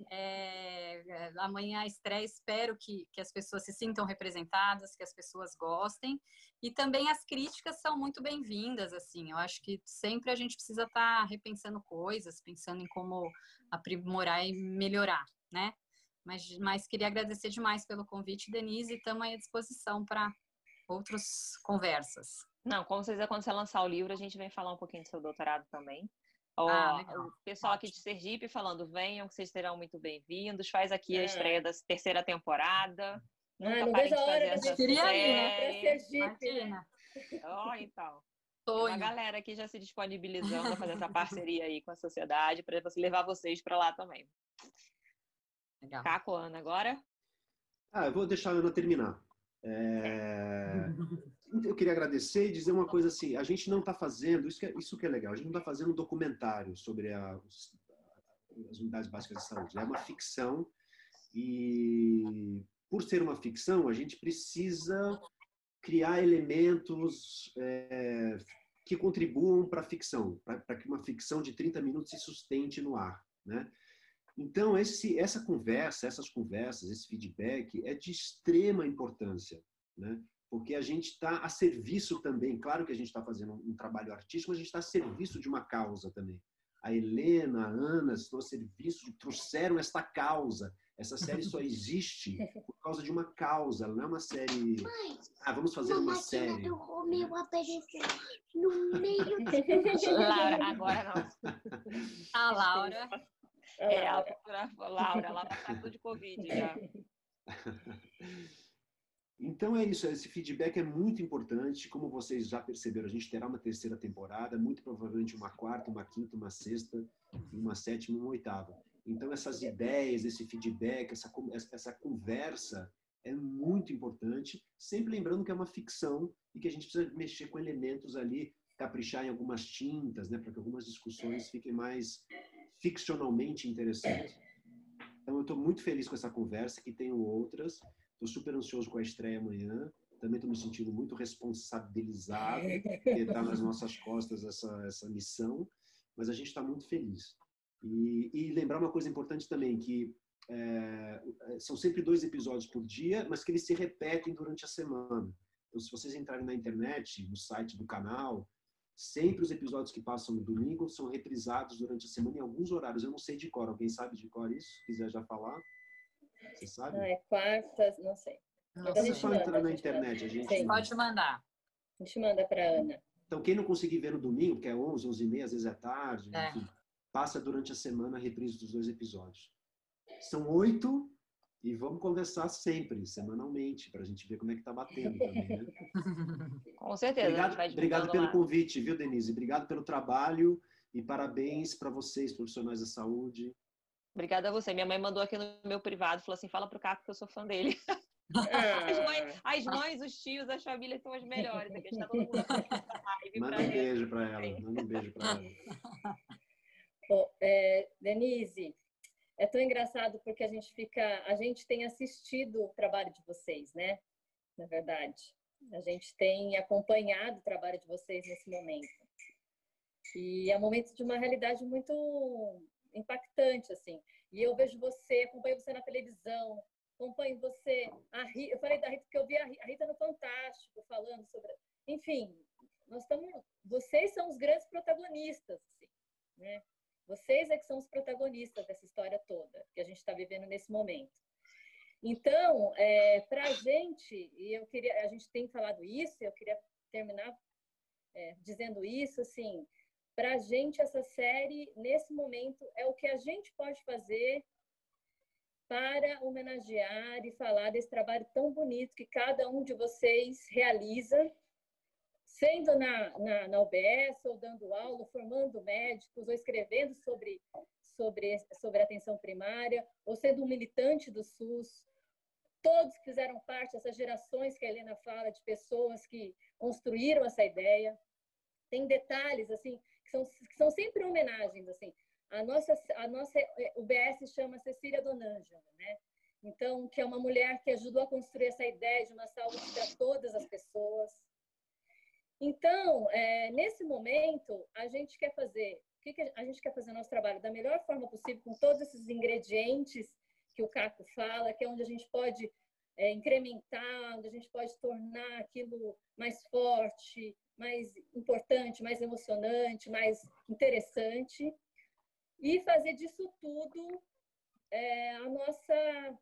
É, amanhã a estreia, espero que, que as pessoas se sintam representadas, que as pessoas gostem. E também as críticas são muito bem-vindas. Assim, eu acho que sempre a gente precisa estar tá repensando coisas, pensando em como aprimorar e melhorar, né? Mas, mas queria agradecer demais pelo convite, Denise, e estamos à disposição para outras conversas. Não, com certeza, quando você lançar o livro, a gente vem falar um pouquinho do seu doutorado também. ah, o pessoal aqui de Sergipe falando, venham, que vocês serão muito bem-vindos. Faz aqui é. a estreia da terceira temporada. Nunca ah, não vejo a hora a queria ir, né? Sergipe, né? Ó, então. Uma galera aqui já se disponibilizando a fazer essa parceria aí com a sociedade para levar vocês para lá também. Legal. Caco, Ana, agora? Ah, eu vou deixar a Ana terminar. É... Eu queria agradecer e dizer uma coisa assim: a gente não está fazendo, isso que, é, isso que é legal, a gente não está fazendo um documentário sobre a, as unidades básicas de saúde. É uma ficção e, por ser uma ficção, a gente precisa criar elementos é, que contribuam para a ficção, para que uma ficção de 30 minutos se sustente no ar. Né? Então, esse, essa conversa, essas conversas, esse feedback é de extrema importância, né? Porque a gente está a serviço também. Claro que a gente está fazendo um, trabalho artístico, mas a gente está a serviço de uma causa também. A Helena, a Ana estão a serviço, trouxeram esta causa. Essa série só existe por causa de uma causa, ela não é uma série. Mãe, ah, vamos fazer uma série. do Romeu apareceu no meio Laura, agora não. A Laura é, a doutora Laura, ela está de Covid já. Então é isso, esse feedback é muito importante. Como vocês já perceberam, a gente terá uma terceira temporada, muito provavelmente uma quarta, uma quinta, uma sexta, uma sétima uma oitava. Então essas ideias, esse feedback, essa, essa conversa é muito importante. Sempre lembrando que é uma ficção e que a gente precisa mexer com elementos ali, caprichar em algumas tintas, né, para que algumas discussões fiquem mais ficcionalmente interessante. Então, eu estou muito feliz com essa conversa, que tenho outras. Estou super ansioso com a estreia amanhã. Também estou me sentindo muito responsabilizado, porque está nas nossas costas essa, essa missão. Mas a gente está muito feliz. E, e, lembrar uma coisa importante também, que é, são sempre dois episódios por dia, mas que eles se repetem durante a semana. Então, se vocês entrarem na internet, no site do canal, Sempre os episódios que passam no domingo são reprisados durante a semana em alguns horários. Eu não sei de cor. Alguém sabe de cor isso? Se quiser já falar. Você sabe? Ah, é quartas, não sei. Não, você só entra na internet. A gente Sim. pode mandar. A gente manda para Ana. Então, quem não conseguir ver no domingo, que é 11, 11 e meia, às vezes é tarde, é. Enfim, passa durante a semana a reprise dos dois episódios. São oito e vamos conversar sempre, semanalmente, para a gente ver como é que está batendo também, né? Com certeza. Obrigado, obrigado pelo lá. convite, viu, Denise? Obrigado pelo trabalho e parabéns para vocês, profissionais da saúde. Obrigada a você. Minha mãe mandou aqui no meu privado, falou assim, fala pro Caco que eu sou fã dele. Ah. As, mães, as, mães, os tios, as famílias são as melhores. Aqui está todo mundo Manda um beijo para ela. Manda um beijo para ela. Bom, é, Denise, é tão engraçado porque a gente fica, a gente tem assistido o trabalho de vocês, né? Na verdade, a gente tem acompanhado o trabalho de vocês nesse momento. E é um momento de uma realidade muito impactante, assim. E eu vejo você, acompanho você na televisão, acompanho você. A Rita, eu falei da Rita porque eu vi a Rita no Fantástico falando sobre. Enfim, nós estamos. Vocês são os grandes protagonistas, assim, né? Vocês é que são os protagonistas dessa história toda que a gente está vivendo nesse momento. Então, é, para a gente, e eu queria, a gente tem falado isso, eu queria terminar é, dizendo isso, assim, para a gente essa série nesse momento é o que a gente pode fazer para homenagear e falar desse trabalho tão bonito que cada um de vocês realiza sendo na, na, na UBS, ou dando aula, formando médicos, ou escrevendo sobre, sobre, sobre atenção primária, ou sendo um militante do SUS, todos fizeram parte dessas gerações que a Helena fala, de pessoas que construíram essa ideia. Tem detalhes, assim, são, que são sempre homenagens, assim. A nossa, a nossa UBS chama Cecília Donângela, né? Então, que é uma mulher que ajudou a construir essa ideia de uma saúde para todas as pessoas, então, é, nesse momento, a gente quer fazer, o que, que a gente quer fazer nosso trabalho da melhor forma possível, com todos esses ingredientes que o Caco fala, que é onde a gente pode é, incrementar, onde a gente pode tornar aquilo mais forte, mais importante, mais emocionante, mais interessante, e fazer disso tudo é, a, nossa,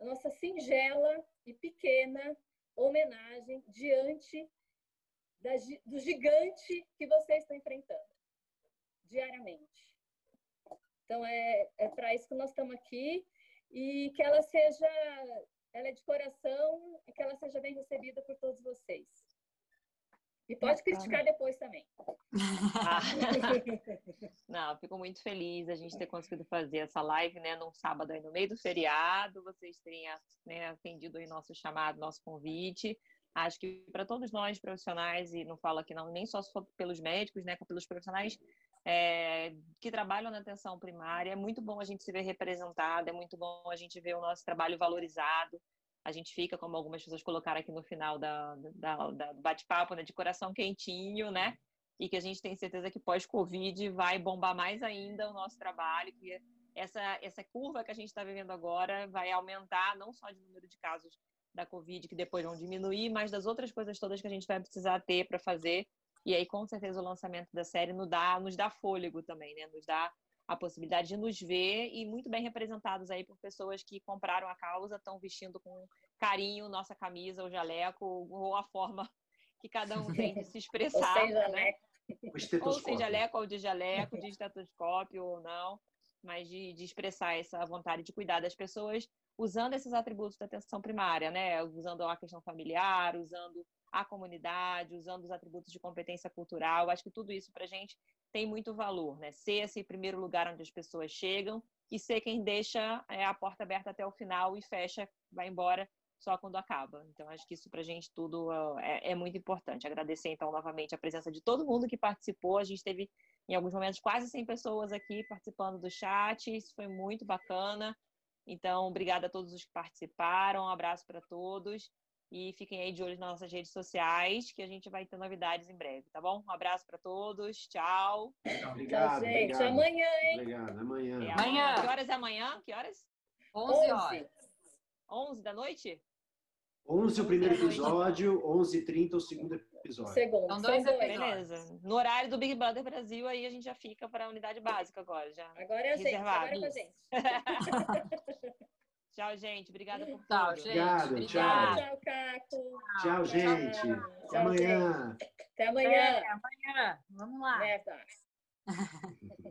a nossa singela e pequena homenagem diante da, do gigante que vocês estão enfrentando diariamente. Então, é, é para isso que nós estamos aqui e que ela seja, ela é de coração e que ela seja bem recebida por todos pode criticar depois também. Ah. Não, fico muito feliz a gente ter conseguido fazer essa live, né, num sábado aí no meio do feriado, vocês terem né, atendido aí nosso chamado, nosso convite. Acho que para todos nós profissionais, e não falo aqui não, nem só pelos médicos, né, pelos profissionais é, que trabalham na atenção primária, é muito bom a gente se ver representado, é muito bom a gente ver o nosso trabalho valorizado. A gente fica, como algumas pessoas colocaram aqui no final da, da, da bate-papo, né, de coração quentinho, né? E que a gente tem certeza que pós-Covid vai bombar mais ainda o nosso trabalho, que essa, essa curva que a gente está vivendo agora vai aumentar não só de número de casos da Covid, que depois vão diminuir, mas das outras coisas todas que a gente vai precisar ter para fazer. E aí, com certeza, o lançamento da série nos dá, nos dá fôlego também, né? Nos dá a possibilidade de nos ver e muito bem representados aí por pessoas que compraram a causa, estão vestindo com carinho nossa camisa, o jaleco, ou a forma que cada um tem de se expressar. ou seja, né? Ou seja, jaleco ou de jaleco, de estetoscópio ou não, mas de, de expressar essa vontade de cuidar das pessoas usando esses atributos da atenção primária, né? Usando a questão familiar, usando a comunidade, usando os atributos de competência cultural. Acho que tudo isso para a gente tem muito valor, né? Ser esse primeiro lugar onde as pessoas chegam e ser quem deixa é, a porta aberta até o final e fecha, vai embora só quando acaba. Então, acho que isso para a gente tudo é, é, muito importante. Agradecer, então, novamente a presença de todo mundo que participou. A gente teve, em alguns momentos, quase 100 pessoas aqui participando do chat. Isso foi muito bacana. Então, obrigada a todos os que participaram, um abraço para todos e fiquem aí de olho nas nossas redes sociais, que a gente vai ter novidades em breve, tá bom? Um abraço para todos, tchau. Obrigado, tchau, gente. Obrigado. Amanhã, hein? Obrigado, amanhã. É amanhã. Que horas é amanhã? Que horas? 11 horas. 11 da noite? 11 o primeiro episódio, 11h30 o segundo episódio. Segundo. São dois episódios. Beleza. No horário do Big Brother Brasil, aí a gente já fica para a unidade básica agora. Já agora é a gente, agora é a gente. tchau, gente. Obrigada por tudo. Tchau, gente. Obrigado, Obrigada. tchau. Tchau, Caco. Tchau, gente. Tchau, Até amanhã. Até amanhã. É, amanhã. Vamos lá. Verdade.